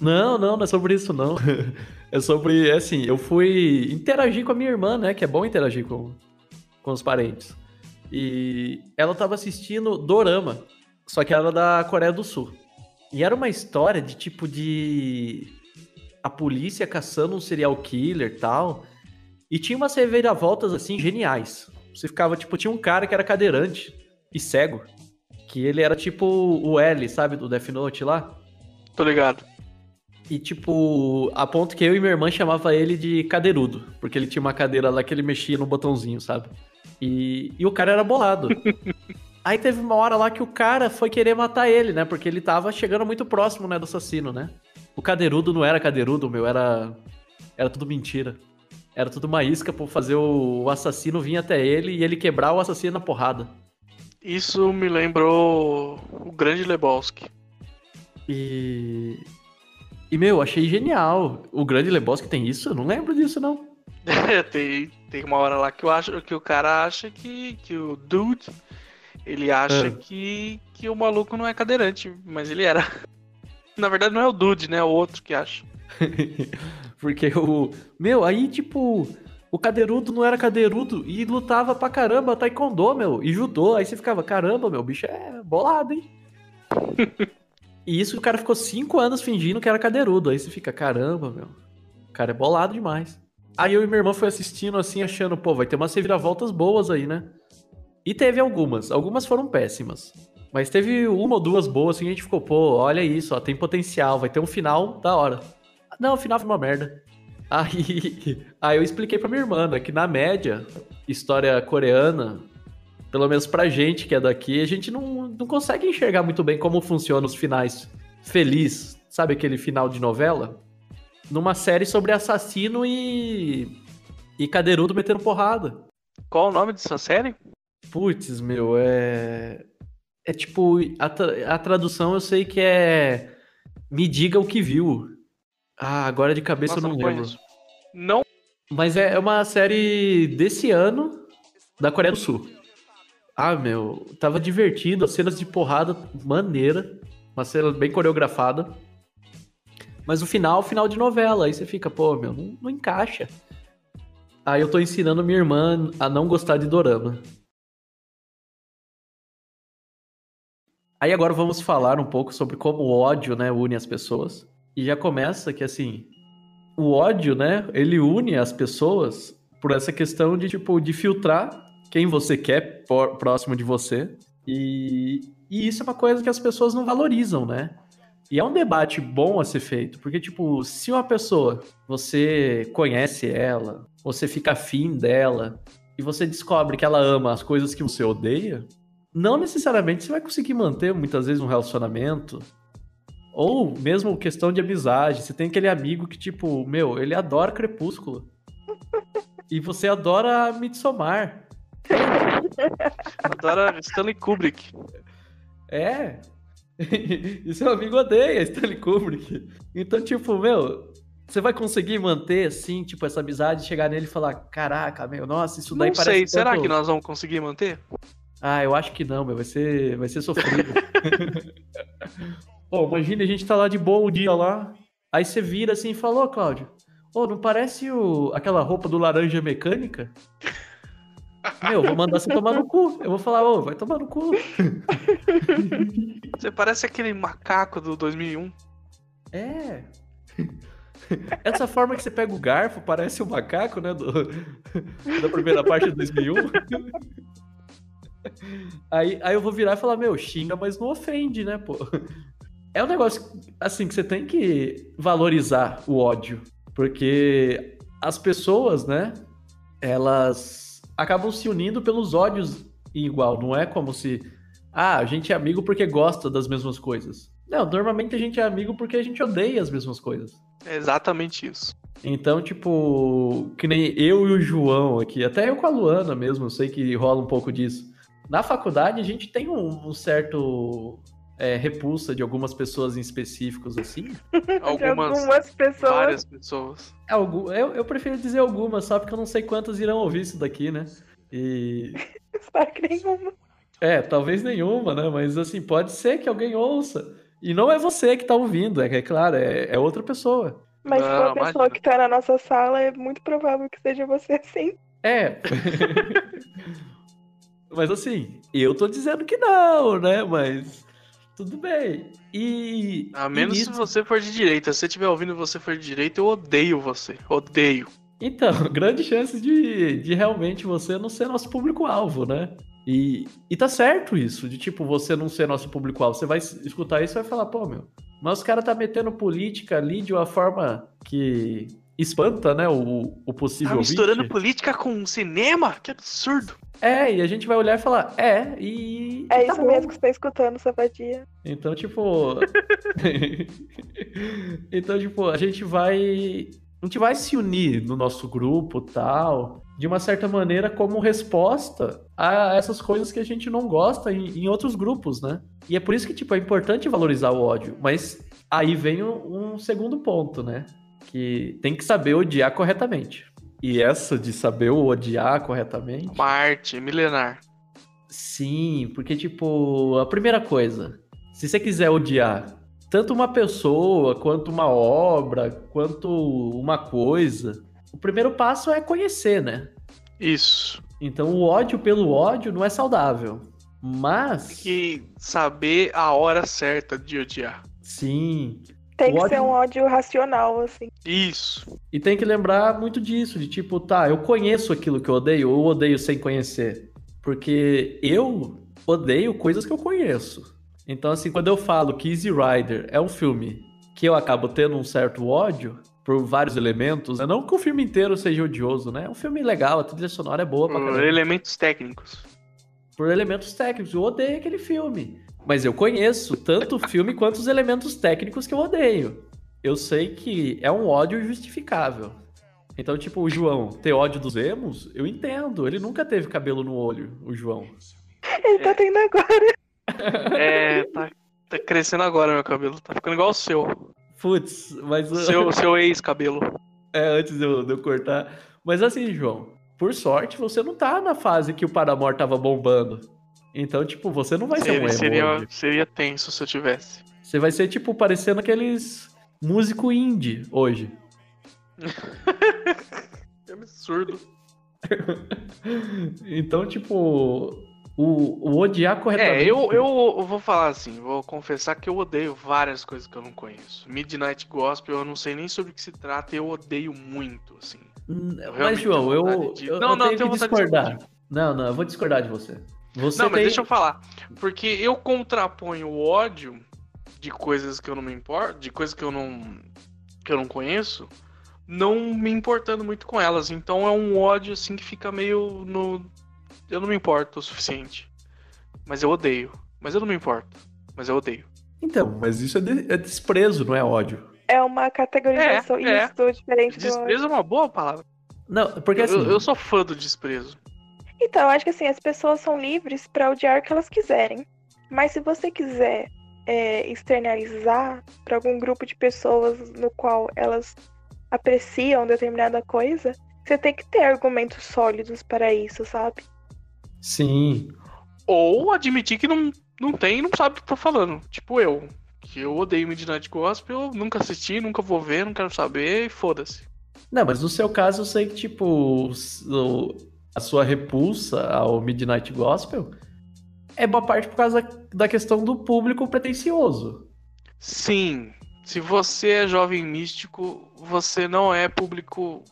Não, não, não é sobre isso, não. *laughs* É sobre, é assim, eu fui interagir com a minha irmã, né? Que é bom interagir com, com os parentes. E ela tava assistindo Dorama, só que era da Coreia do Sul. E era uma história de tipo de. A polícia caçando um serial killer e tal. E tinha umas reviravoltas assim geniais. Você ficava, tipo, tinha um cara que era cadeirante e cego. Que ele era tipo o L, sabe, do Death Note lá. Tô ligado. E, tipo, a ponto que eu e minha irmã chamava ele de cadeirudo, porque ele tinha uma cadeira lá que ele mexia no botãozinho, sabe? E, e o cara era bolado. *laughs* Aí teve uma hora lá que o cara foi querer matar ele, né? Porque ele tava chegando muito próximo, né, do assassino, né? O cadeirudo não era cadeirudo, meu, era. Era tudo mentira. Era tudo uma isca pra fazer o, o assassino vir até ele e ele quebrar o assassino na porrada. Isso me lembrou o grande Lebowski. E. E, meu, achei genial. O Grande Lebowski tem isso? Eu não lembro disso, não. *laughs* tem, tem uma hora lá que eu acho que o cara acha que, que o dude ele acha É. que, que o maluco não é cadeirante, mas ele era. *laughs* Na verdade não é o dude, né? É o outro que acha. *laughs* Porque o. Meu, aí, tipo. O cadeirudo não era cadeirudo e lutava pra caramba taekwondo, meu, e judô. Aí você ficava, caramba, meu, bicho é bolado, hein? *laughs* e isso o cara ficou cinco anos fingindo que era cadeirudo. Aí você fica, caramba, meu, o cara é bolado demais. Aí eu e minha irmã foi assistindo assim, achando, pô, vai ter umas reviravoltas boas aí, né? E teve algumas. Algumas foram péssimas. Mas teve uma ou duas boas assim, a gente ficou, pô, olha isso, ó, tem potencial, vai ter um final da hora. Não, o final foi uma merda. Aí, aí eu expliquei pra minha irmã né, que na média, história coreana, pelo menos pra gente que é daqui, a gente não, não consegue enxergar muito bem como funcionam os finais feliz, sabe aquele final de novela? Numa série sobre assassino e e cadeirudo metendo porrada. Qual o nome dessa série? Putz, meu, é é tipo a, tra- a tradução eu sei que é me diga o que viu. Ah, agora de cabeça Nossa, eu não lembro. conheço. Não Mas é é uma série desse ano da Coreia do Sul. Ah, meu, tava divertido, as cenas de porrada maneira, uma cena bem coreografada. Mas o final, final de novela, aí você fica, pô, meu, não, não encaixa. Aí eu tô ensinando minha irmã a não gostar de dorama. Aí agora vamos falar um pouco sobre como o ódio, né, une as pessoas. E já começa que assim, o ódio, né, ele une as pessoas por essa questão de tipo de filtrar quem você quer por- próximo de você. E, e isso é uma coisa que as pessoas não valorizam, né? E é um debate bom a ser feito, porque tipo, se uma pessoa você conhece ela, você fica afim dela e você descobre que ela ama as coisas que você odeia, não necessariamente você vai conseguir manter muitas vezes um relacionamento ou mesmo questão de amizade. Você tem aquele amigo que, tipo, meu, ele adora Crepúsculo. e você adora Midsommar. *laughs* adora Stanley Kubrick. É. *laughs* e seu amigo odeia Stanley Kubrick. Então, tipo, meu, você vai conseguir manter, assim, tipo, essa amizade, chegar nele e falar, caraca, meu, nossa, isso daí Não parece sei, será tanto- que nós vamos conseguir manter? Ah, eu acho que não, meu. Vai ser, vai ser sofrido. *laughs* Pô, imagina a gente tá lá de boa o dia lá. Aí você vira assim e fala, ô Cláudio, ô, não parece o... aquela roupa do laranja mecânica? Meu, vou mandar você tomar no cu. Eu vou falar, ô, vai tomar no cu. *laughs* Você parece aquele macaco do 2001. É. Essa forma que você pega o garfo parece o macaco, né? Do, *laughs* da primeira parte de 2001. Aí, aí eu vou virar e falar, meu, xinga, mas não ofende, né, pô? É um negócio, assim, que você tem que valorizar o ódio. Porque as pessoas, né, elas acabam se unindo pelos ódios em igual. Não é como se, ah, a gente é amigo porque gosta das mesmas coisas. Não, normalmente a gente é amigo porque a gente odeia as mesmas coisas. É exatamente isso. Então, tipo, que nem eu e o João aqui, até eu com a Luana mesmo, eu sei que rola um pouco disso. Na faculdade a gente tem um, um certo é, repulsa de algumas pessoas em específicos, assim. *laughs* De Algumas, algumas pessoas. várias pessoas. Algu- eu, eu prefiro dizer algumas, só porque eu não sei quantas irão ouvir isso daqui, né? E. *laughs* Espero que nenhuma. É, talvez nenhuma, né? Mas assim, pode ser que alguém ouça. E não é você que tá ouvindo, é, é claro, é, é outra pessoa. Mas se for a pessoa imagina. que tá na nossa sala, é muito provável que seja você sim. É. *laughs* Mas assim, eu tô dizendo que não, né? Mas tudo bem. E. A e menos nisso- se você for de direita. Se você estiver ouvindo e você for de direita, eu odeio você. Odeio. Então, *laughs* grande chance de, de realmente você não ser nosso público-alvo, né? E, e tá certo isso, de tipo, você não ser nosso público-alvo. Você vai escutar isso e vai falar, pô, meu, mas os caras tá metendo política ali de uma forma que espanta, né, o, o possível Tá misturando ouvinte. política com cinema? Que absurdo. É, e a gente vai olhar e falar, é, e. É tá isso bom. mesmo que você tá escutando, sapatia. Então, tipo. *laughs* então, tipo, a gente vai. A gente vai se unir no nosso grupo tal, de uma certa maneira, como resposta a essas coisas que a gente não gosta em, em outros grupos, né? E é por isso que, tipo, é importante valorizar o ódio. Mas aí vem um, um segundo ponto, né? Que tem que saber odiar corretamente. E essa de saber odiar corretamente. Uma arte milenar. Sim, porque, tipo, a primeira coisa, se você quiser odiar tanto uma pessoa, quanto uma obra, quanto uma coisa, o primeiro passo é conhecer, né? Isso. Então o ódio pelo ódio não é saudável. Mas, Tem que saber a hora certa de odiar. sim, Tem que O ser ódio- um ódio racional, assim. Isso. e tem que lembrar muito disso, de tipo, tá, eu conheço aquilo que eu odeio, ou eu odeio sem conhecer. Porque eu odeio coisas que eu conheço. Então, assim, quando eu falo que Easy Rider é um filme que eu acabo tendo um certo ódio por vários elementos, não que o filme inteiro seja odioso, né? É um filme legal, a trilha sonora é boa pra Por caramba. elementos técnicos. Por elementos técnicos, eu odeio aquele filme. Mas eu conheço tanto o filme quanto os elementos técnicos que eu odeio. Eu sei que é um ódio justificável. Então, tipo, o João ter ódio dos emos, eu entendo. Ele nunca teve cabelo no olho, o João. Ele tá tendo agora. *laughs* É, tá, tá crescendo agora meu cabelo. Tá ficando igual o seu. Putz, mas. Seu, *laughs* seu ex-cabelo. É, antes de eu, de eu cortar. Mas assim, João, por sorte, você não tá na fase que o Paramore tava bombando. Então, tipo, você não vai ser um Seria, emo seria, hoje. seria tenso se eu tivesse. Você vai ser, tipo, parecendo aqueles músico indie hoje. *laughs* Que absurdo. *laughs* Então, tipo, o, o odiar corretamente. É, eu, eu, vou falar assim, vou confessar que eu odeio várias coisas que eu não conheço. Midnight Gospel, eu não sei nem sobre o que se trata e eu odeio muito, assim. Hum, Mas, João, eu, de- eu, Não, eu não, tenho tenho que vontade de discordar. Não, não, eu vou discordar de você. Você não, mas tem... deixa eu falar. Porque eu contraponho o ódio de coisas que eu não me importo, de coisas que eu não que eu não conheço, não me importando muito com elas. Então é um ódio assim que fica meio no eu não me importo o suficiente. Mas eu odeio. Mas eu não me importo. Mas eu odeio. Então, mas isso é, de- é desprezo, não é ódio. É uma categorização É, é. isso diferente do. Desprezo é uma boa palavra. Não, porque assim. eu, eu sou fã do desprezo. Então, eu acho que assim, as pessoas são livres pra odiar o que elas quiserem. Mas se você quiser é, externalizar pra algum grupo de pessoas no qual elas apreciam determinada coisa, você tem que ter argumentos sólidos para isso, sabe? Sim. Ou admitir que não, não tem e não sabe o que tá falando. Tipo eu. Que eu odeio Midnight Gospel, nunca assisti, nunca vou ver, não quero saber e foda-se. Não, mas no seu caso eu sei que, tipo, o- a sua repulsa ao Midnight Gospel é boa parte por causa da questão do público pretencioso. Sim, se você é jovem místico, você não é público.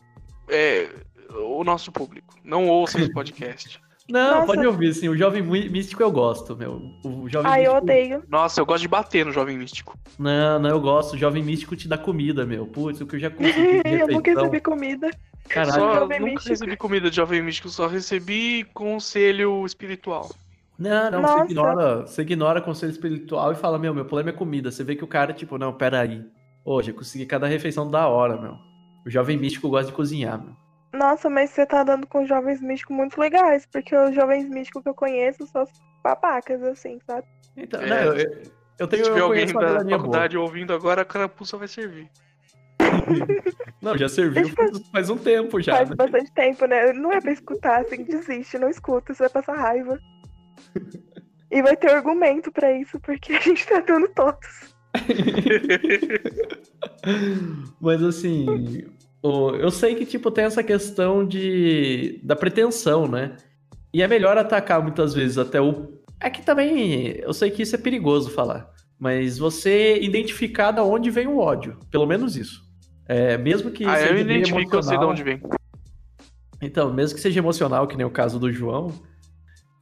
É o nosso público. Não ouça esse *laughs* podcast. Não, Nossa. pode ouvir, sim. O Jovem Mí- Místico eu gosto, meu. O Jovem Ai, eu Místico... odeio. Nossa, eu gosto de bater no jovem místico. Não, não, eu gosto. O Jovem Místico te dá comida, meu. Putz, o que eu já consegui *laughs* eu nunca recebi comida. Caralho, Só, Jovem nunca místico. recebi comida de jovem místico, só recebi conselho espiritual. Não, não, Nossa. você ignora, você ignora conselho espiritual e fala, meu, meu problema é comida. Você vê que o cara, tipo, não, peraí. Hoje eu consegui cada refeição da hora, meu. O jovem místico gosta de cozinhar, meu. Nossa, mas você tá dando com jovens místicos muito legais, porque os jovens místicos que eu conheço são os babacas, assim, sabe? Então, É, né, eu, eu- tenho Se tiver eu alguém da galerinha boa. faculdade ouvindo agora, a carapuça vai servir. *laughs* Não, já serviu faz, faz um tempo já. Faz né? bastante tempo, né? Não é pra escutar, assim, desiste, não escuta, você vai passar raiva. E vai ter argumento pra isso, porque a gente tá dando todos. *laughs* Mas assim, eu sei que tipo tem essa questão de da pretensão, né? E é melhor atacar muitas vezes até o é que também eu sei que isso é perigoso falar, mas você identificar da onde vem o ódio, pelo menos isso. É, mesmo que ah, eu seja meio identifico, eu sei de onde vem. Então, mesmo que seja emocional, que nem o caso do João,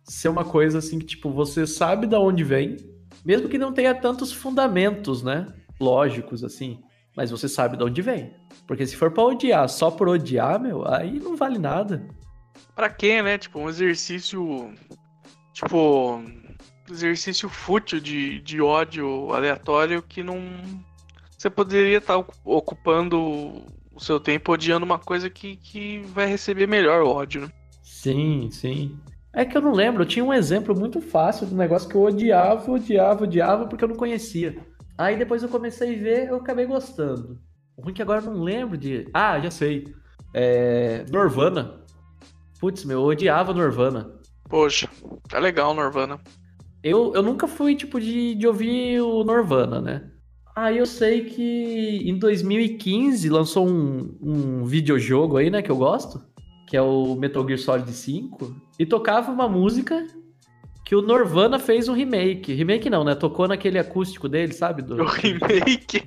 ser uma coisa assim que, tipo, você sabe da onde vem, mesmo que não tenha tantos fundamentos, né? Lógicos, assim. Mas você sabe de onde vem. Porque se for pra odiar só por odiar, meu, aí não vale nada. Pra quê, né? Tipo, um exercício. Tipo. Exercício fútil de, de ódio aleatório que não. Você poderia estar ocupando o seu tempo odiando uma coisa que, que vai receber melhor ódio, né? Sim, sim. É que eu não lembro, eu tinha um exemplo muito fácil do negócio que eu odiava, odiava, odiava, porque eu não conhecia. Aí depois eu comecei a ver, eu acabei gostando. O ruim que agora eu não lembro de. Ah, já sei. É. Norvana. Putz, meu, eu odiava Norvana. Poxa, tá legal, Norvana. Eu, eu nunca fui, tipo, de, de ouvir o Norvana, né? Aí eu sei que em 2015 lançou um, um videojogo aí, né, que eu gosto, que é o Metal Gear Solid 5, e tocava uma música que o Norvana fez um remake. Remake não, né? Tocou naquele acústico dele, sabe? Do... *laughs* O remake.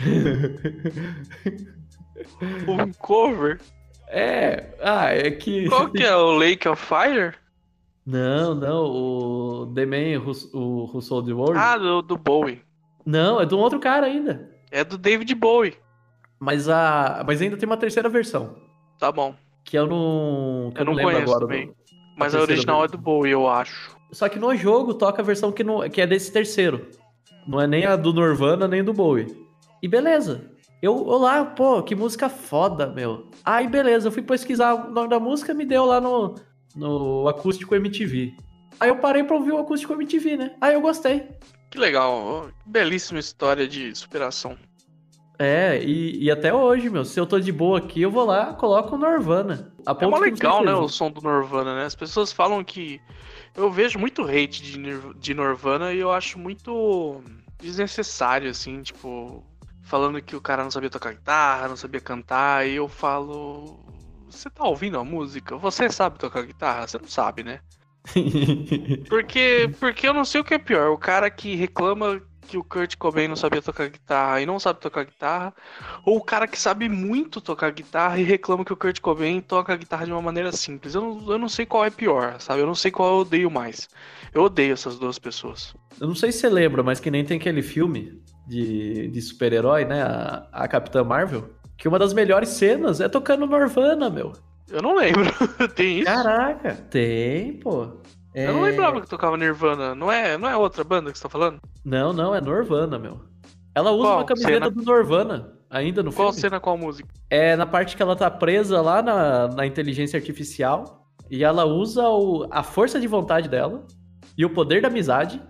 *laughs* um cover. É, ah, é que... Qual que é? O Lake of Fire? Não, não, o The Man Who, o Who Sold the World. Ah, do, do Bowie. Não, é de um outro cara ainda. É do David Bowie. Mas, a... Mas ainda tem uma terceira versão. Tá bom. Que eu não. Que Eu não lembro conheço agora. também. do- Mas a terceira original é vez. do Bowie, eu acho. Só que no jogo toca a versão que, não... que é desse terceiro. Não é nem a do Nirvana nem do Bowie. E beleza. Eu, olá, pô, que música foda, meu. Aí beleza, eu fui pesquisar o nome da música me deu lá no, no acústico MTV. Aí eu parei pra ouvir o acústico MTV, né? Aí eu gostei. Que legal. Belíssima história de superação. É, e, e até hoje, meu, se eu tô de boa aqui, eu vou lá, coloco o Nirvana. A É mó legal, né, o som do Nirvana, né? As pessoas falam que. Eu vejo muito hate de, de Nirvana e eu acho muito desnecessário, assim, tipo. Falando que o cara não sabia tocar guitarra, não sabia cantar, e eu falo. Você tá ouvindo a música? Você sabe tocar guitarra? Você não sabe, né? *laughs* Porque, porque eu não sei o que é pior. O cara que reclama que o Kurt Cobain não sabia tocar guitarra e não sabe tocar guitarra, ou o cara que sabe muito tocar guitarra e reclama que o Kurt Cobain toca guitarra de uma maneira simples. Eu não, eu não sei qual é pior, sabe? Eu não sei qual eu odeio mais. Eu odeio essas duas pessoas. Eu não sei se você lembra, mas que nem tem aquele filme de, de super-herói, né? A, a Capitã Marvel. Que uma das melhores cenas é tocando Nirvana, meu. Eu não lembro. *laughs* Tem isso? Caraca. Tem, pô. É... Eu não lembrava que tocava Nirvana. Não é, não é outra banda que você tá falando? Não, não, é Nirvana, meu. Ela usa Qual uma camiseta cena? do Nirvana ainda no Qual filme. cena, qual música? É na parte que ela tá presa lá na, na inteligência artificial. E ela usa o, a força de vontade dela e o poder da amizade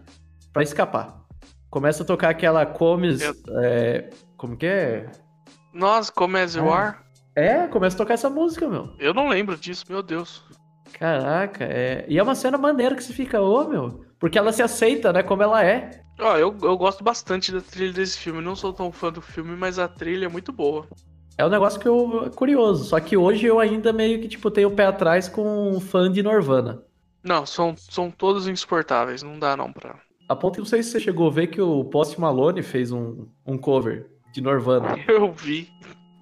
pra escapar. Começa a tocar aquela Comes. Eu- é, como que é? Nossa, Come As You Ah. Are? É, começa a tocar essa música, meu. Eu não lembro disso, meu Deus. Caraca, é. E é uma cena maneira que você fica, ô, meu. Porque ela se aceita, né? Como ela é. Ó, eu, eu gosto bastante da trilha desse filme. Não sou tão fã do filme, mas a trilha é muito boa. É um negócio que eu. é curioso. Só que hoje eu ainda meio que, tipo, tenho o pé atrás com um fã de Nirvana. Não, são, são todos insuportáveis. Não dá não pra. A ponto que não sei se você chegou a ver que o Post Malone fez um, um cover de Nirvana. Eu vi.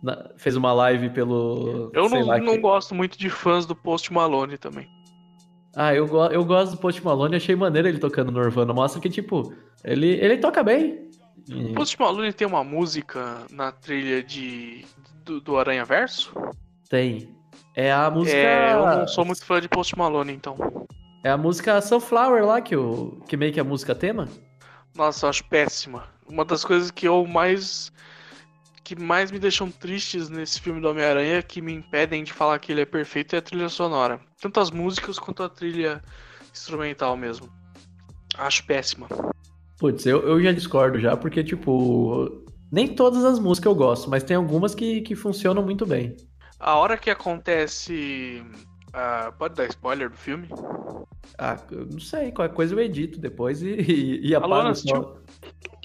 Na- fez uma live pelo. Eu não, lá não que- gosto muito de fãs do Post Malone também. Ah, eu, go- eu gosto do Post Malone, achei maneiro ele tocando Nirvana. Mostra que, tipo, ele, ele toca bem. E- O Post Malone tem uma música na trilha de do, do Aranha Verso? Tem. É a música. É, eu não sou muito fã de Post Malone, então. É a música Sunflower lá, que, o, que meio que é a música tema. Nossa, eu acho péssima. Uma das coisas que eu mais. que mais me deixam tristes nesse filme do Homem-Aranha, que me impedem de falar que ele é perfeito, é a trilha sonora. Tanto as músicas quanto a trilha instrumental mesmo. Acho péssima. Putz, eu, eu já discordo já, porque, tipo, nem todas as músicas eu gosto, mas tem algumas que, que funcionam muito bem. A hora que acontece. Ah, pode dar spoiler do filme? Ah, eu não sei, qualquer coisa eu edito depois e, e, e apago só.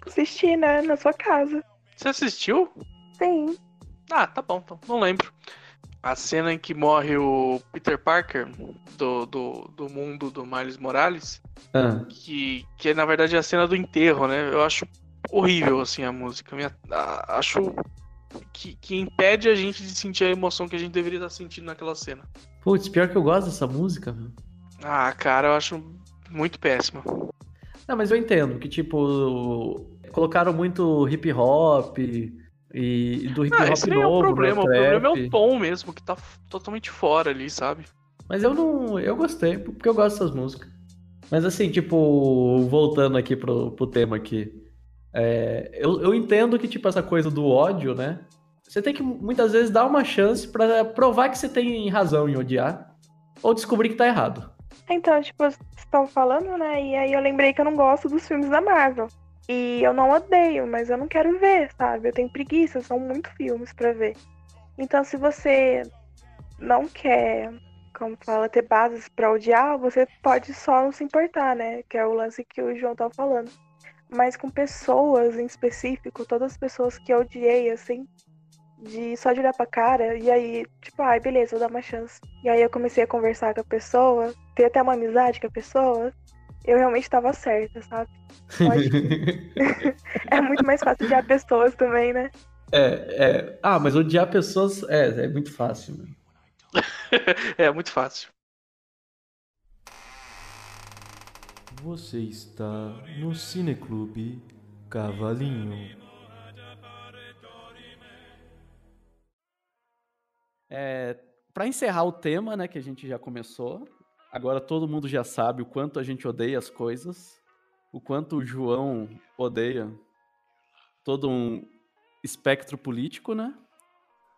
Assisti, né? Na sua casa. Você assistiu? Sim. Ah, tá bom, então. Não lembro. A cena em que morre o Peter Parker do, do, do mundo do Miles Morales, Ah, que, que é, na verdade é a cena do enterro, né? Eu acho horrível assim a música. Minha- a- acho que, que impede a gente de sentir a emoção que a gente deveria estar sentindo naquela cena. Putz, pior que eu gosto dessa música, meu. Ah, cara, eu acho muito péssima. Não, mas eu entendo que, tipo, colocaram muito hip hop e, e do hip Ah, hop esse nem é o novo, problema. O problema é o tom mesmo, que tá totalmente fora ali, sabe? Mas eu não. Eu gostei, porque eu gosto dessas músicas. Mas assim, tipo, voltando aqui pro, pro tema aqui. É, eu, eu entendo que, tipo, essa coisa do ódio, né? Você tem que muitas vezes dar uma chance pra provar que você tem razão em odiar. Ou descobrir que tá errado. Então, tipo, estão falando, né? E aí eu lembrei que eu não gosto dos filmes da Marvel. E eu não odeio, mas eu não quero ver, sabe? Eu tenho preguiça, são muitos filmes pra ver. Então, se você não quer, como fala, ter bases pra odiar, você pode só não se importar, né? Que é o lance que o João tá falando. Mas com pessoas em específico, todas as pessoas que eu odiei, assim, de só de olhar pra cara, e aí, tipo, ai, beleza, vou dar uma chance. E aí eu comecei a conversar com a pessoa, ter até uma amizade com a pessoa, eu realmente tava certa, sabe? *laughs* *laughs* É muito mais fácil odiar pessoas também, né? é, é. Ah, mas odiar pessoas é, é muito fácil. né? *laughs* é muito fácil. Você está no Cineclube Cavalinho. É, para encerrar o tema, né, que a gente já começou, agora todo mundo já sabe o quanto a gente odeia as coisas, o quanto o João odeia todo um espectro político, né?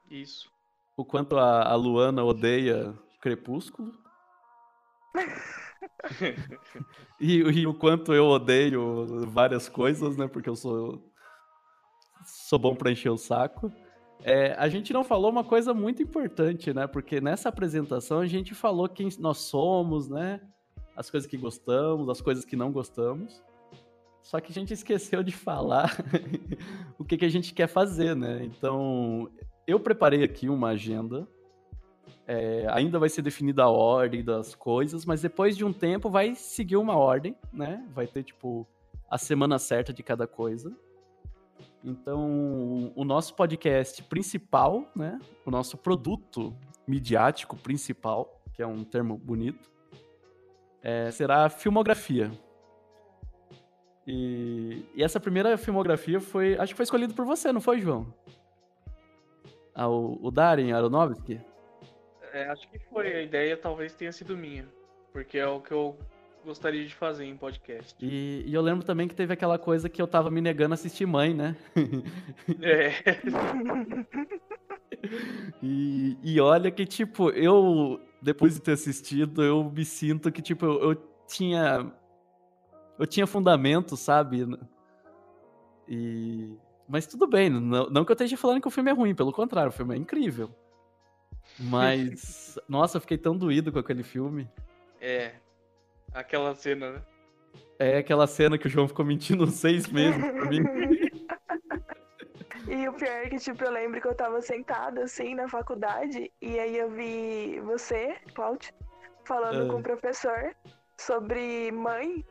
Isso. O quanto a, a Luana odeia Crepúsculo. *laughs* e, e o quanto eu odeio várias coisas, né? Porque eu sou sou bom pra encher o saco. É, a gente não falou uma coisa muito importante, né? Porque nessa apresentação a gente falou quem nós somos, né? As coisas que gostamos, as coisas que não gostamos. Só que a gente esqueceu de falar *laughs* o que, que a gente quer fazer, né? Então, eu preparei aqui uma agenda. É, ainda vai ser definida a ordem das coisas, mas depois de um tempo vai seguir uma ordem, né? Vai ter, tipo, a semana certa de cada coisa. Então, o nosso podcast principal, né? O nosso produto midiático principal, que é um termo bonito, é, será a filmografia. E, e essa primeira filmografia foi. Acho que foi escolhido por você, não foi, João? Ah, o, o Darren Aronofsky? É, acho que foi. A ideia talvez tenha sido minha. Porque é o que eu gostaria de fazer em podcast. E, e eu lembro também que teve aquela coisa que eu tava me negando a assistir Mãe, né? É. *laughs* E, e olha que, tipo, eu, depois de ter assistido, eu me sinto que, tipo, eu, eu tinha. Eu tinha fundamento, sabe? E. Mas tudo bem, não, não que eu esteja falando que o filme é ruim, pelo contrário, o filme é incrível. Mas, nossa, eu fiquei tão doído com aquele filme. É. Aquela cena, né? É aquela cena que o João ficou mentindo seis meses pra mim. *laughs* E o pior é que, tipo, eu lembro que eu tava sentada, assim, na faculdade, e aí eu vi você, Cláudio, falando Ah. com o professor sobre mãe,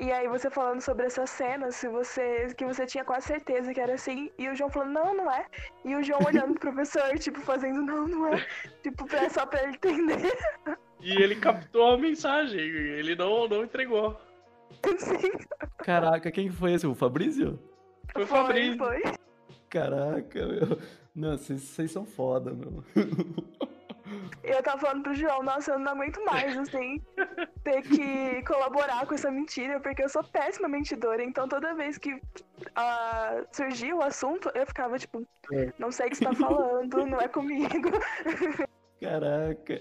e aí você falando sobre essa cena, se você, que você tinha quase certeza que era assim, e o João falando, não, não é, e o João olhando pro *laughs* professor, tipo, fazendo, não, não é, tipo, pra, só pra ele entender, *laughs* E ele captou a mensagem. Ele não, não entregou. assim, Caraca, quem foi esse? O Fabrício? Foi o Fabrício. foi. Caraca, meu. Não, vocês vocês são foda, meu. *laughs* Eu tava falando pro João, nossa, eu não aguento mais, assim, ter que colaborar com essa mentira, porque eu sou péssima mentidora. Então toda vez que uh, surgia o assunto, eu ficava tipo, É. não sei o que você tá falando, não é comigo. Caraca.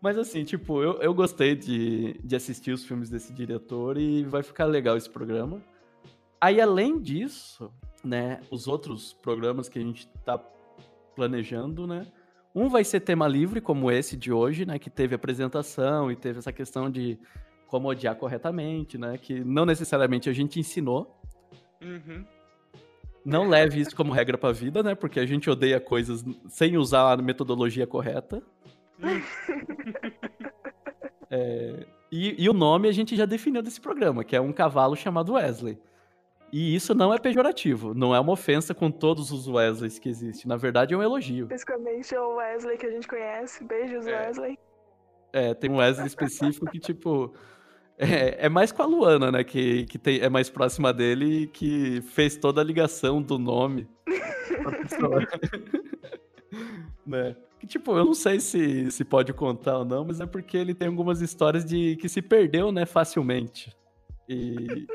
Mas assim, tipo, eu, eu gostei de, de assistir os filmes desse diretor e vai ficar legal esse programa. Aí, além disso, né, os outros programas que a gente tá planejando, né? Um vai ser tema livre, como esse de hoje, né? Que teve apresentação e teve essa questão de como odiar corretamente, né? Que não necessariamente a gente ensinou. Uhum. Não leve isso como regra pra vida, né? Porque a gente odeia coisas sem usar a metodologia correta. *laughs* É, e, e o nome a gente já definiu desse programa, que é um cavalo chamado Wesley. E isso não é pejorativo, não é uma ofensa com todos os Wesleys que existem. Na verdade, é um elogio. Principalmente o Wesley que a gente conhece. Beijos, É. Wesley. É, tem um Wesley específico que, tipo. *laughs* É, é mais com a Luana, né? Que, que tem, é mais próxima dele e que fez toda a ligação do nome. *laughs* né? Que, tipo, eu não sei se, se pode contar ou não, mas é porque ele tem algumas histórias de que se perdeu, né, facilmente. E,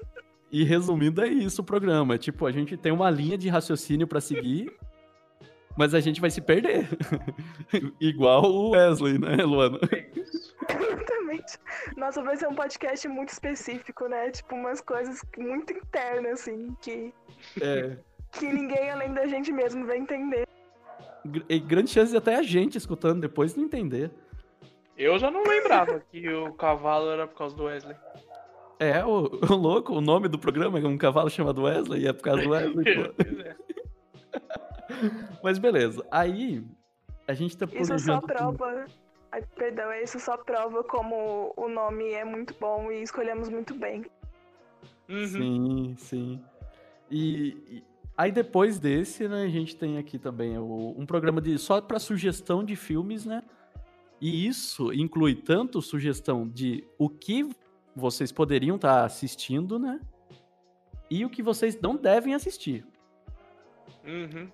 e resumindo, é isso o programa. Tipo, a gente tem uma linha de raciocínio pra seguir, mas a gente vai se perder. *laughs* Igual o Wesley, né, Luana? Exatamente. Nossa, vai ser um podcast muito específico, né? Tipo, umas coisas muito internas, assim, que, É. que ninguém além da gente mesmo vai entender. E grande chance de até a gente escutando depois não entender. Eu já não lembrava que o cavalo era por causa do Wesley. É, o, *laughs* o louco, o nome do programa é um cavalo chamado Wesley e é por causa do *laughs* Wesley. é. *laughs* Mas beleza, aí a gente tá Isso só prova. Ai, perdão, isso só prova como o nome é muito bom e escolhemos muito bem. Uhum. Sim, sim. E, e aí depois desse, né, a gente tem aqui também o- um programa de só para sugestão de filmes, né? E isso inclui tanto sugestão de o que vocês poderiam estar assistindo, né? E o que vocês não devem assistir. Uhum.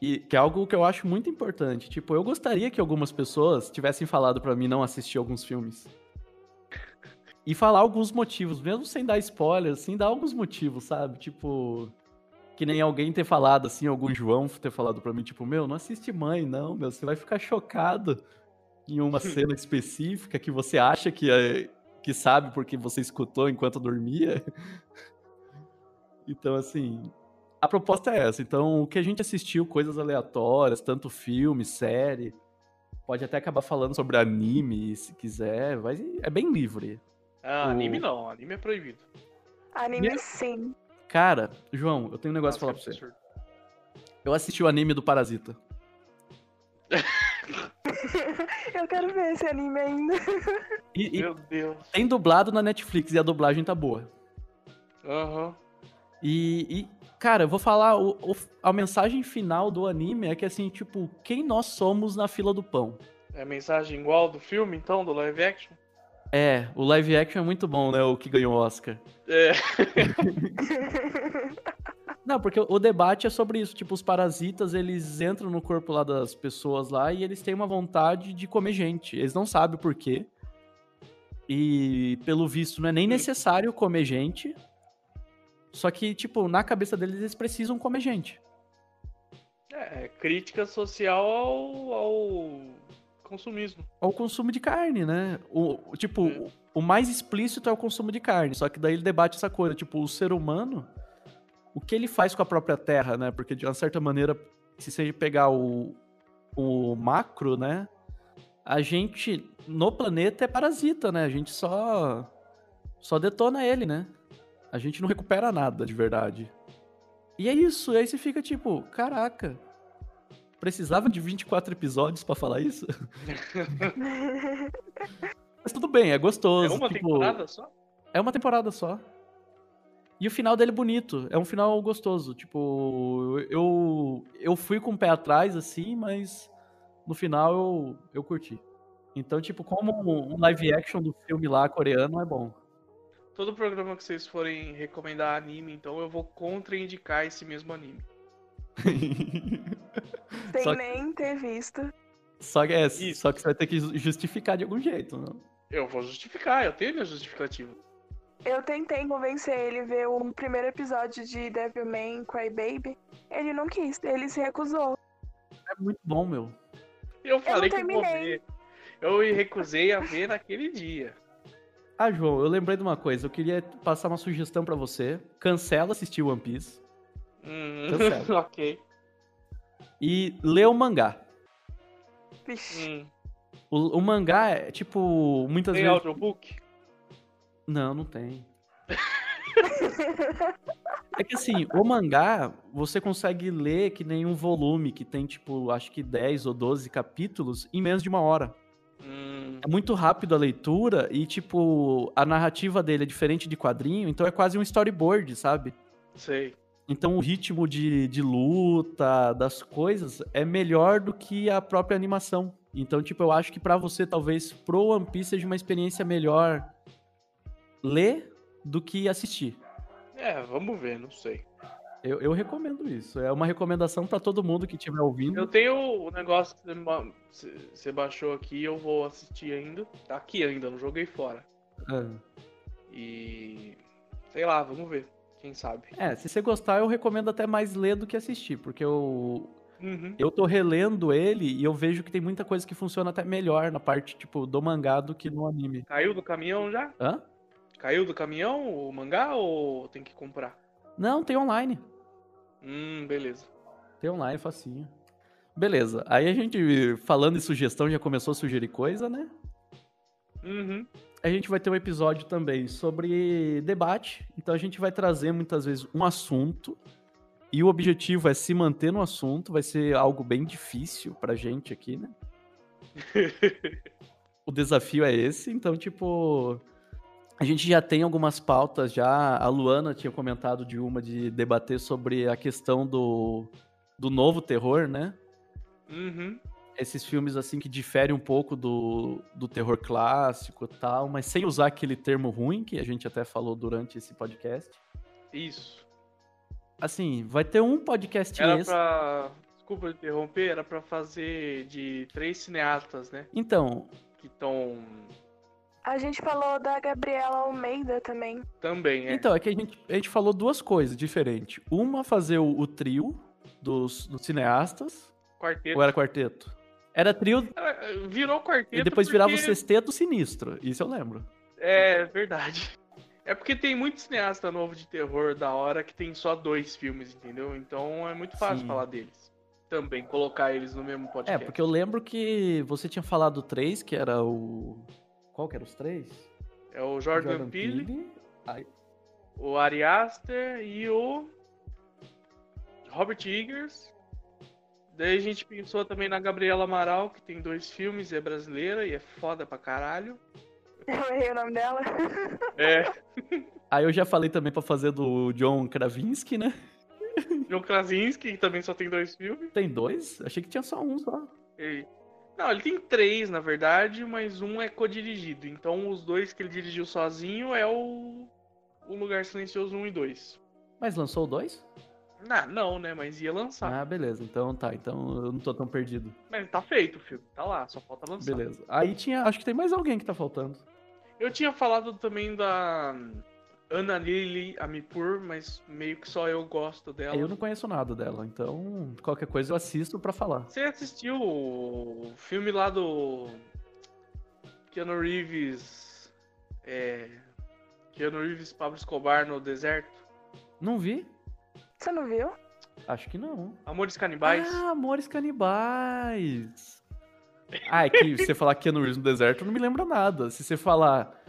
E que é algo que eu acho muito importante. Tipo, eu gostaria que algumas pessoas tivessem falado pra mim não assistir alguns filmes. E falar alguns motivos, mesmo sem dar spoiler, assim, dar alguns motivos, sabe? Tipo, que nem alguém ter falado, assim, algum João ter falado pra mim, tipo, meu, não assiste mãe, não, meu, você vai ficar chocado em uma *laughs* cena específica que você acha que, é, que sabe porque você escutou enquanto dormia. *laughs* Então, assim, a proposta é essa. Então, o que a gente assistiu, coisas aleatórias, tanto filme, série, pode até acabar falando sobre anime, se quiser, mas é bem livre. Ah, O- anime não, anime é proibido. Anime sim. Cara, João, eu tenho um negócio Nossa, pra falar pra você. absurdo. Eu assisti o anime do Parasita. *laughs* *laughs* Eu quero ver esse anime ainda. E, e Meu Deus. tem dublado na Netflix e a dublagem tá boa. Aham. E, e, cara, eu vou falar, o- o- a mensagem final do anime é que assim, tipo, quem nós somos na fila do pão. É a mensagem igual do filme, então, do live action? É, o live action é muito bom, né? O que ganhou o Oscar. É. *laughs* *laughs* Não, porque o debate é sobre isso. Tipo, os parasitas, eles entram no corpo lá das pessoas lá e eles têm uma vontade de comer gente. Eles não sabem o porquê. E, pelo visto, não é nem necessário comer gente. Só que, tipo, na cabeça deles, eles precisam comer gente. É, crítica social ao, ao consumismo. Ao consumo de carne, né? O, tipo, o, o mais explícito é o consumo de carne. Só que daí ele debate essa coisa. Tipo, o ser humano, o que ele faz com a própria terra, né? Porque, de uma certa maneira, se você pegar o, o macro, né? A gente, no planeta, é parasita, né? A gente só, só detona ele, né? A gente não recupera nada, de verdade. E é isso. Aí você fica tipo, caraca. Precisava de 24 episódios pra falar isso? *laughs* Mas tudo bem, é É gostoso. uma tipo, temporada só? É uma temporada só. E o final dele é bonito. É um final gostoso. Tipo, eu, eu fui com o pé atrás, assim, mas no final eu, eu curti. Então, tipo, como um live action do filme lá coreano é bom. Todo programa que vocês forem recomendar anime, então eu vou contraindicar esse mesmo anime. sem que- nem ter visto. Só que, é, Isso. só que você vai ter que ju- justificar de algum jeito, não? Eu vou justificar, eu tenho minha justificativa. Eu tentei convencer ele a ver o primeiro episódio de Devilman Crybaby. Ele não quis, ele se recusou. É muito bom, meu. Eu falei que eu vou terminei. ver. Eu me recusei a ver naquele dia. Ah, João, eu lembrei de uma coisa. Eu queria passar uma sugestão pra você. Cancela assistir One Piece Hum, Cancela. *laughs* ok. e lê o mangá. Vixe. Hum. O, o mangá é, tipo, muitas Tem vezes... audiobook? Não, não tem. É que assim, o mangá, você consegue ler que nem um volume que tem, tipo, acho que 10 ou 12 capítulos em menos de uma hora. Hum, É muito rápido a leitura e, tipo, a narrativa dele é diferente de quadrinho, então é quase um storyboard, sabe? sei. Então o ritmo de, de luta, das coisas, é melhor do que a própria animação. Então, tipo, eu acho que pra você, talvez, pro One Piece seja uma experiência melhor ler do que assistir. É, vamos ver, não sei. Eu, eu recomendo isso. É uma recomendação pra todo mundo que estiver ouvindo. Eu tenho o negócio que você ba- você você baixou aqui, eu vou assistir ainda. Tá aqui ainda, não joguei fora. Ah. E. Sei lá, vamos ver. Quem sabe. É, se você gostar, eu recomendo até mais ler do que assistir, porque eu, Uhum. eu tô relendo ele e eu vejo que tem muita coisa que funciona até melhor na parte, tipo, do mangá do que no anime. Caiu do caminhão já? Hã? Caiu do caminhão o mangá ou tem que comprar? Não, tem online. Hum, beleza. Tem online, facinho. Beleza. Aí a gente, falando em sugestão, já começou a sugerir coisa, né? Uhum. A gente vai ter um episódio também sobre debate. Então a gente vai trazer muitas vezes um assunto. E o objetivo é se manter no assunto. Vai ser algo bem difícil pra gente aqui, né? *laughs* o desafio é esse. Então, tipo. A gente já tem algumas pautas já. A Luana tinha comentado de uma de debater sobre a questão do, do novo terror, né? Uhum. esses filmes assim que diferem um pouco do, do terror clássico e tal, mas sem usar aquele termo ruim que a gente até falou durante esse podcast. Isso. Assim, vai ter um podcast Era esse. pra. Desculpa interromper, era pra fazer de três cineastas, né? Então, Que estão. A gente falou da Gabriela Almeida também. Também, é. então é que a gente, a gente falou duas coisas diferentes. Uma fazer o, o trio dos, dos cineastas, Quarteto. ou era quarteto? Era trio Era- Virou quarteto. e depois virava o porque- sexteto sinistro. Isso eu lembro. É verdade. É porque tem muito cineasta novo de terror da hora que tem só dois filmes, entendeu? Então é muito fácil Sim. falar deles. Também, colocar eles no mesmo É, podcast. porque eu lembro que você tinha falado três, que era o. Qual que era os três? É o Jordan, Peele, Peele, aí- o Ari Aster e o Robert Eggers. Daí a gente pensou também na Gabriela Amaral, que tem dois filmes, é brasileira e é foda pra caralho. *laughs* Eu errei o nome dela. É, Aí eu já falei também pra fazer do John Krasinski, né? John Krasinski, que também só tem dois filmes. Tem dois? Achei que tinha só um só. E- Não, ele tem três, na verdade, mas um é co-dirigido. Então os dois que ele dirigiu sozinho é o, o Lugar Silencioso 1 e 2. Mas lançou o dois? Não, não, né? Mas ia lançar. Ah, beleza. Então tá. Então eu não tô tão perdido. Mas tá feito o filme, tá lá, só falta lançar. Beleza. Aí tinha. Acho que tem mais alguém que tá faltando. Eu tinha falado também da Ana Lily Amipur, mas meio que só eu gosto dela. Eu não conheço nada dela. Então, qualquer coisa eu assisto pra falar. Você assistiu o filme lá do Keanu Reeves, é, Keanu Reeves Pablo Escobar no deserto? Não vi? Você não viu? Acho que não. Amores Canibais? Ah, Amores Canibais. Ah, é que você falar Keanu Reeves no deserto não me lembra nada. Se você falar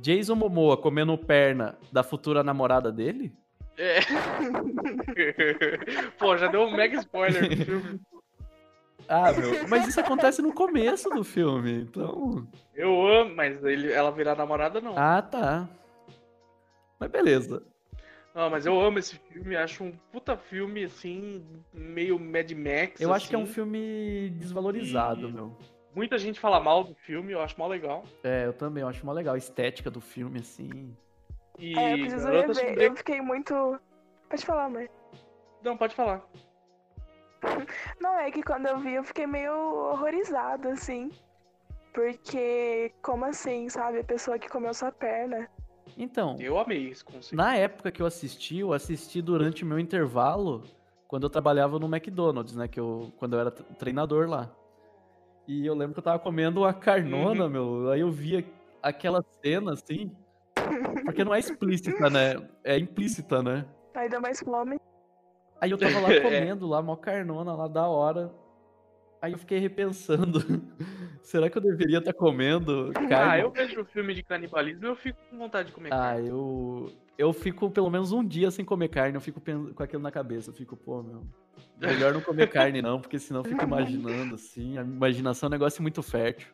Jason Momoa comendo perna da futura namorada dele, É. *laughs* Pô, já deu um mega spoiler do filme. Ah, meu, mas isso acontece no começo do filme, então. Eu amo, mas ele, ela virar namorada não. Ah, tá. Mas beleza. Não, mas eu amo esse filme, acho um puta filme, assim, meio Mad Max. Eu acho que é um assim. filme desvalorizado, E- meu. Muita gente fala mal do filme, eu acho mó legal. É, eu também, eu acho mó legal a estética do filme, assim. E É, eu preciso rever. Eu fiquei muito. Pode falar, mãe. Não, pode falar. *laughs* Não, é que quando eu vi eu fiquei meio horrorizada, assim. Porque, como assim, sabe? A pessoa que comeu sua perna. Então, Eu amei esse conceito. na época que eu assisti, eu assisti durante o meu intervalo, quando eu trabalhava no McDonald's, né? Que eu, quando eu era tre- treinador lá. E eu lembro que eu tava comendo uma carnona, meu. Aí eu via aquela cena assim. Porque não é explícita, né? É implícita, né? Aí dá mais fome. Aí eu tava lá *laughs* É. comendo lá, mó carnona lá da hora. Aí eu fiquei repensando. *laughs* Será que eu deveria estar comendo carne? Ah, eu vejo o filme de canibalismo e eu fico com vontade de comer Ah, carne. eu. Eu fico pelo menos um dia sem comer carne, eu fico com aquilo na cabeça. Eu fico, pô, meu. Melhor não comer carne, não, porque senão eu fico imaginando, assim. A imaginação é um negócio muito fértil.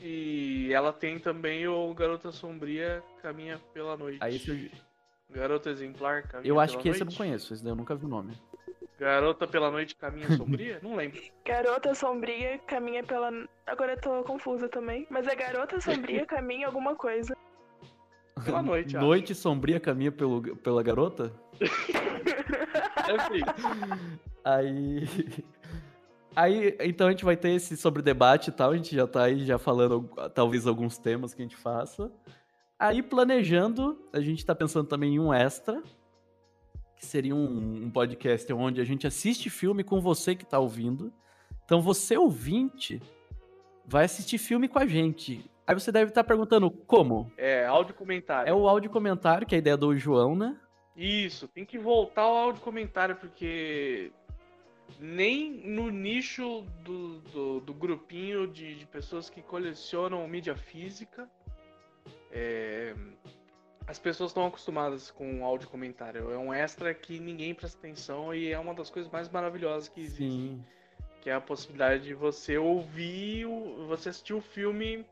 E ela tem também o Garota Sombria Caminha pela Noite. Aí esse eu, Garota Exemplar Caminha eu acho que esse eu não Noite. conheço, esse daí eu nunca vi o nome. Garota pela Noite Caminha Sombria? não lembro. *laughs* Garota sombria caminha pela. Agora eu tô confusa também. Mas é garota sombria *laughs* caminha alguma coisa. Pela noite, acho. Noite sombria caminha pelo, pela garota? *laughs* Ser isso. Aí. Aí, então a gente vai ter esse sobre debate e tal. A gente já tá aí já falando talvez alguns temas que a gente faça. Aí, planejando, a gente tá pensando também em um extra, que seria um, um podcast onde a gente assiste filme com você que tá ouvindo. Então, você ouvinte vai assistir filme com a gente. Aí você deve estar perguntando como? É, áudio comentário. É o áudio comentário, que é a ideia do João, né? Isso, tem que voltar ao áudio comentário, porque nem no nicho do, do, do grupinho de, de pessoas que colecionam mídia física, é, as pessoas estão acostumadas com o áudio comentário. É um extra que ninguém presta atenção e é uma das coisas mais maravilhosas que existe. Sim. Que é a possibilidade de você ouvir, o- você assistir o filme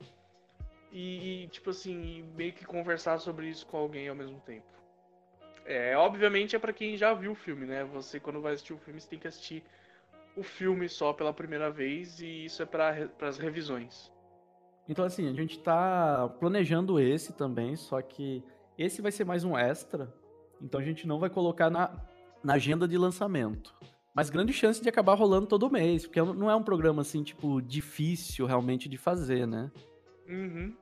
e, e, tipo assim, meio que conversar sobre isso com alguém ao mesmo tempo. É, obviamente é pra quem já viu o filme, né? Você quando vai assistir o filme, você tem que assistir o filme só pela primeira vez e isso é para as revisões. Então, assim, a gente tá planejando esse também, só que esse vai ser mais um extra. Então a gente não vai colocar na, na agenda de lançamento. Mas grande chance de acabar rolando todo mês, porque não é um programa assim, tipo, difícil realmente de fazer, né? Uhum.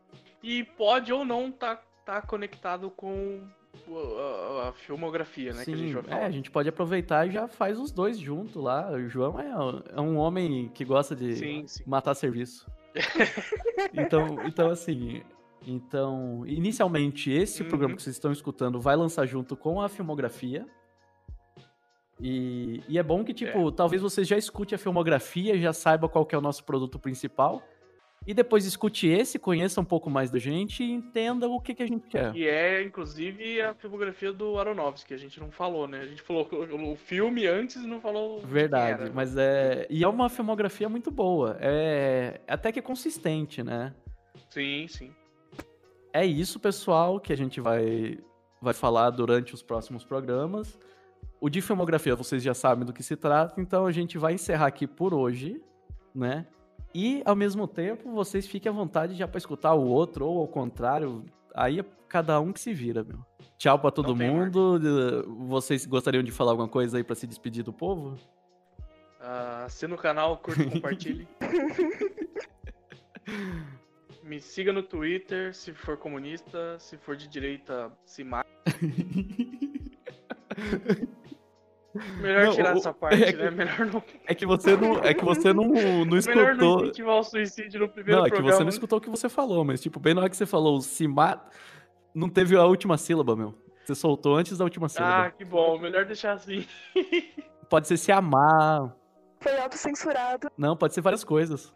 E pode ou não tá, tá conectado com o- a, a filmografia, né? que a gente vai falar. é, a gente pode aproveitar e já faz os dois junto lá. O João é, é um homem que gosta de Sim, sim. matar serviço. *laughs* então, então, assim. Então, inicialmente, esse Uhum. programa que vocês estão escutando vai lançar junto com a filmografia. E, e é bom que, tipo, talvez você já escute a filmografia, já saiba qual que é o nosso produto principal. E depois escute esse, conheça um pouco mais da gente e entenda o que, que a gente quer. E é, inclusive, a filmografia do Aronofsky, que a gente não falou, né? A gente falou o filme antes e não falou. Verdade, mas é. E é uma filmografia muito boa. É até que consistente, né? Sim, sim. É isso, pessoal, que a gente vai, vai falar durante os próximos programas. O de filmografia vocês já sabem do que se trata, então a gente vai encerrar aqui por hoje, né? E, ao mesmo tempo, vocês fiquem à vontade já para escutar o outro, ou ao contrário. Aí é cada um que se vira, meu. Tchau pra todo Não mundo. Vocês gostariam de falar alguma coisa aí para se despedir do povo? Ah, assina o canal, curte, *laughs* compartilhe. *laughs* Me siga no Twitter, se for comunista, se for de direita, se mate. *laughs* Melhor Não, tirar o- essa parte, é que- né? Melhor não, É que você não, é que você não, não *laughs* melhor não escutou. incentivar o suicídio no primeiro Não, é que programa. você não escutou o que você falou, mas, tipo, bem na hora que você falou se mata, não teve a última sílaba, meu. Você soltou antes da última Ah, sílaba. que bom. Melhor deixar assim. *laughs* Pode ser se amar. Foi autocensurado. Não, pode ser várias coisas.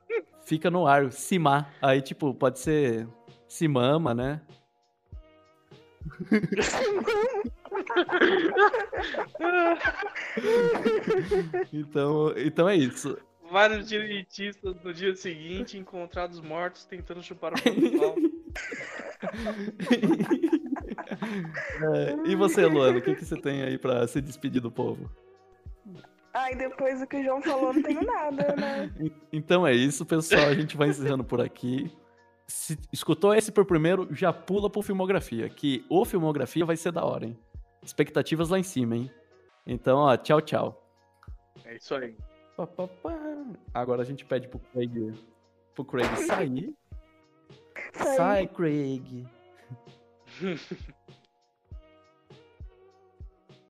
Fica no ar, mar. Aí, tipo, pode ser se mama, né? Então, então é isso. Vários direitistas no dia seguinte encontrados mortos tentando chupar o pau. *laughs* É, e você, Luana, o que, que você tem aí pra se despedir do povo? Ai, depois do que o João falou, não tenho nada, né? *laughs* Então é isso, pessoal. A gente vai encerrando por aqui. Se escutou esse por primeiro, já pula pro Filmografia, que o Filmografia vai ser da hora, hein? Expectativas lá em cima, hein? Então, ó, tchau, tchau. É isso aí. Pá, pá, pá. Agora a gente pede pro Craig, pro Craig sair. *laughs* Sai, Craig. *laughs*